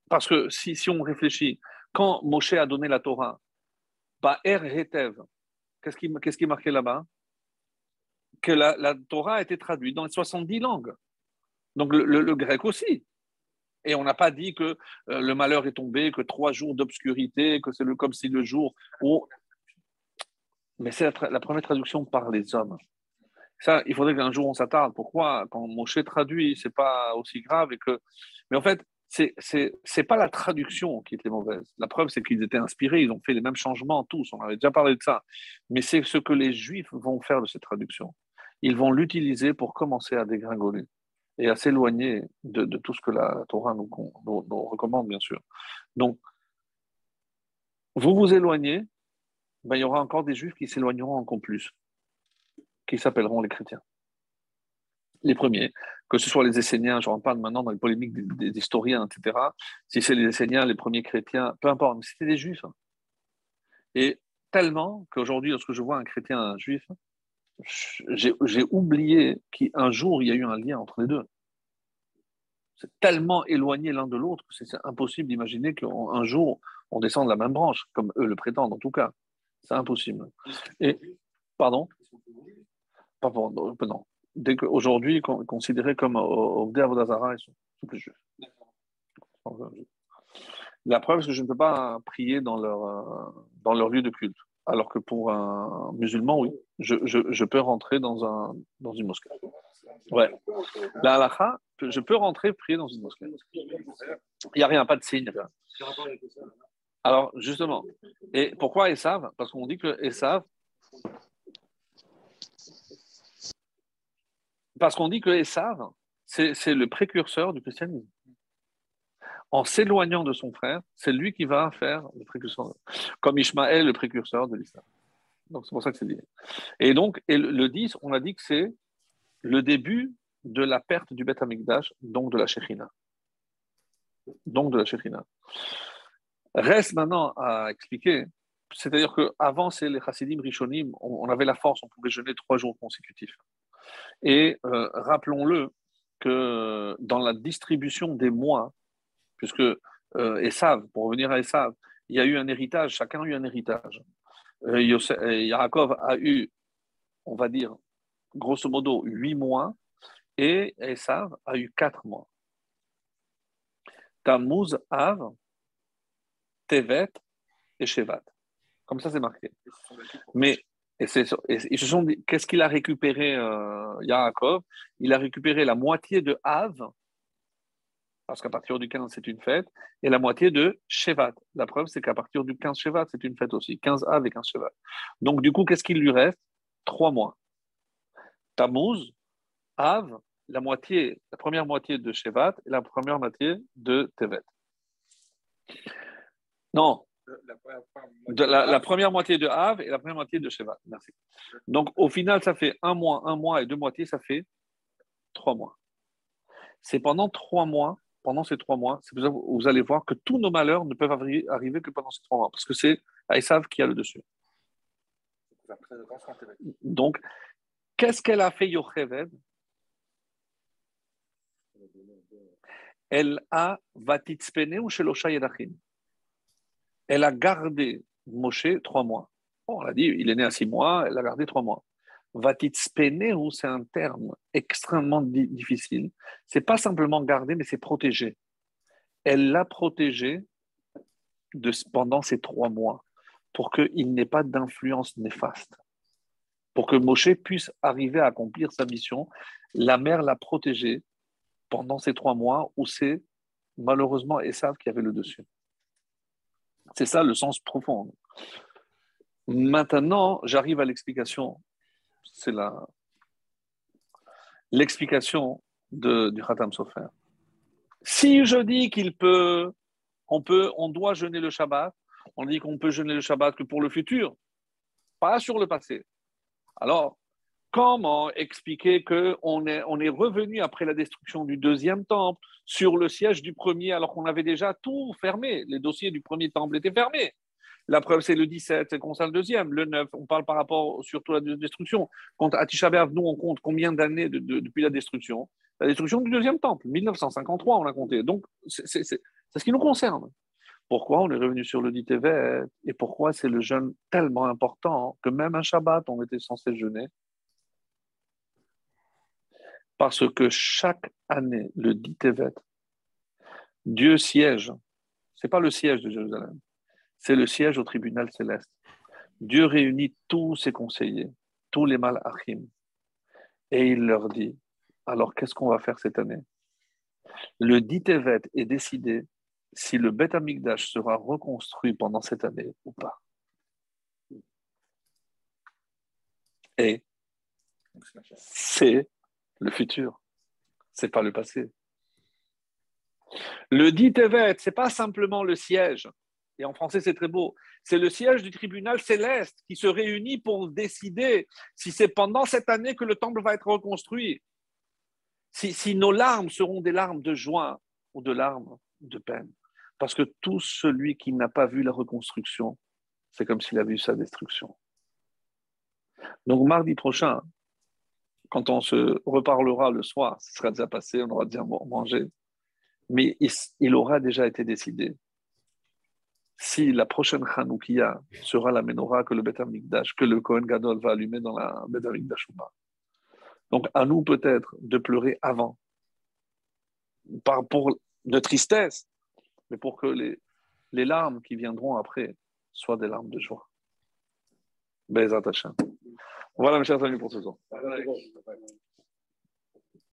Speaker 1: parce que si, on réfléchit, quand Moshe a donné la Torah, Ba'er Hetev, qu'est-ce qui, qu'est-ce qui est marqué là-bas? Que la, Torah a été traduite dans les 70 langues. Donc le, grec aussi. Et on n'a pas dit que euh, le malheur est tombé, que trois jours d'obscurité, que c'est comme si le jour. Mais c'est la, première traduction par les hommes. Ça, il faudrait qu'un jour on s'attarde. Pourquoi Quand Moshe traduit, c'est pas aussi grave et que. Mais en fait, c'est c'est pas la traduction qui était mauvaise. La preuve, c'est qu'ils étaient inspirés, ils ont fait les mêmes changements tous. On avait déjà parlé de ça. Mais c'est ce que les Juifs vont faire de cette traduction. Ils vont l'utiliser pour commencer à dégringoler et à s'éloigner de, de, tout ce que la Torah nous, nous, recommande, bien sûr. Donc, vous vous éloignez, ben, il y aura encore des Juifs qui s'éloigneront encore plus, qui s'appelleront les chrétiens les premiers, que ce soit les Esséniens, je rentre pas maintenant dans les polémiques des, historiens, etc. Si c'est les Esséniens, les premiers chrétiens, peu importe, mais c'était des juifs. Et tellement qu'aujourd'hui, lorsque je vois un chrétien, un juif, j'ai oublié qu'un jour, il y a eu un lien entre les deux. C'est tellement éloigné l'un de l'autre que c'est impossible d'imaginer qu'un jour, on descend de la même branche, comme eux le prétendent en tout cas. C'est impossible. Et, pardon? Pas pour, non dès qu'aujourd'hui, considérés comme Obdé Avodazara, ils sont plus juifs. La preuve, c'est que je ne peux pas prier dans leur, euh, dans leur lieu de culte. Alors que pour un musulman, oui, je, je, je peux rentrer dans, un, dans une mosquée. Ouais. La halakha, je peux rentrer prier dans une mosquée. Il n'y a rien, pas de signe. Alors, justement, et pourquoi Esav? Parce qu'on dit que Esav, Parce qu'on dit que Esav, c'est le précurseur du christianisme. En s'éloignant de son frère, c'est lui qui va faire le précurseur, comme Ishmaël, le précurseur de l'islam. Donc c'est pour ça que c'est dit. Et donc, le 10, on a dit que c'est le début de la perte du Beth Amikdash, donc de la Shekhina. Donc de la Shekhina. Reste maintenant à expliquer, c'est-à-dire qu'avant, c'est les Chassidim Rishonim, on avait la force, on pouvait jeûner trois jours consécutifs. Et euh, rappelons-le que dans la distribution des mois, puisque euh, Esav, pour revenir à Esav, il y a eu un héritage, chacun a eu un héritage. Euh, Yaakov a eu, on va dire, grosso modo, huit mois, et Esav a eu quatre mois. Tammuz, Av, Tevet et Shevat. Comme ça, c'est marqué. Mais Et, c'est, qu'est-ce qu'il a récupéré, euh, Yaakov Il a récupéré la moitié de Av, parce qu'à partir du 15, c'est une fête, et la moitié de Shevat. La preuve, c'est qu'à partir du 15 Shevat, c'est une fête aussi. 15 Av et 15 Shevat. Donc, du coup, qu'est-ce qu'il lui reste? Trois mois. Tammuz, Av, la moitié, la première moitié de Shevat et la première moitié de Tevet. Non, la, première moitié de Av et la première moitié de Shevat. Merci. Donc, au final, ça fait un mois, un mois et deux moitiés, ça fait trois mois. C'est pendant trois mois, pendant ces trois mois, vous allez voir que tous nos malheurs ne peuvent arriver que pendant ces trois mois, parce que c'est Aïsav qui a le dessus. Donc, qu'est-ce qu'elle a fait Yocheved Elle a vatitspene ou shelosha yedachim elle a gardé Moshe trois mois. on a dit, il est né à six mois, elle a gardé trois mois. ou c'est un terme extrêmement difficile. C'est pas simplement garder, mais c'est protéger. Elle l'a protégé pendant ces trois mois pour qu'il n'ait pas d'influence néfaste. Pour que Moshe puisse arriver à accomplir sa mission, la mère l'a protégé pendant ces trois mois où c'est malheureusement Esav qui avait le dessus. C'est ça le sens profond. Maintenant, j'arrive à l'explication. C'est la l'explication du Khatam Sofer. Si je dis qu'il peut, on peut, on doit jeûner le Shabbat, on dit qu'on peut jeûner le Shabbat que pour le futur, pas sur le passé. Alors, comment expliquer qu'on est, on est revenu après la destruction du deuxième temple sur le siège du premier alors qu'on avait déjà tout fermé? Les dossiers du premier temple étaient fermés. La preuve, c'est le 17, c'est concerne le deuxième. Le 9, on parle par rapport surtout à la destruction. Quand à Tisha nous, on compte combien d'années depuis la destruction? La destruction du deuxième temple, 1953, on a compté. Donc, c'est ce qui nous concerne. Pourquoi on est revenu sur le dit et pourquoi c'est le jeûne tellement important que même un Shabbat, on était censé jeûner? Parce que chaque année, le dit Tevet, Dieu siège. Ce n'est pas le siège de Jérusalem, c'est le siège au tribunal céleste. Dieu réunit tous ses conseillers, tous les malachim, et il leur dit alors qu'est-ce qu'on va faire cette année? Le dit Tevet est décidé si le Beth Amikdash sera reconstruit pendant cette année ou pas. Et c'est le futur, c'est pas le passé. Le dit Tevet, c'est pas simplement le siège, et en français c'est très beau, c'est le siège du tribunal céleste qui se réunit pour décider si c'est pendant cette année que le temple va être reconstruit, si, si nos larmes seront des larmes de joie ou de larmes de peine. Parce que tout celui qui n'a pas vu la reconstruction, c'est comme s'il a vu sa destruction. Donc mardi prochain, quand on se reparlera le soir, ce sera déjà passé, on aura déjà mangé. Mais il, aura déjà été décidé. Si la prochaine Hanoukia sera la menorah que le Amikdash, que le Kohen Gadol va allumer dans la Beth Amikdash Donc à nous peut-être de pleurer avant, par, pour de tristesse, mais pour que les, les larmes qui viendront après soient des larmes de joie. Bezat. Voilà, mes chers amis, pour ce soir.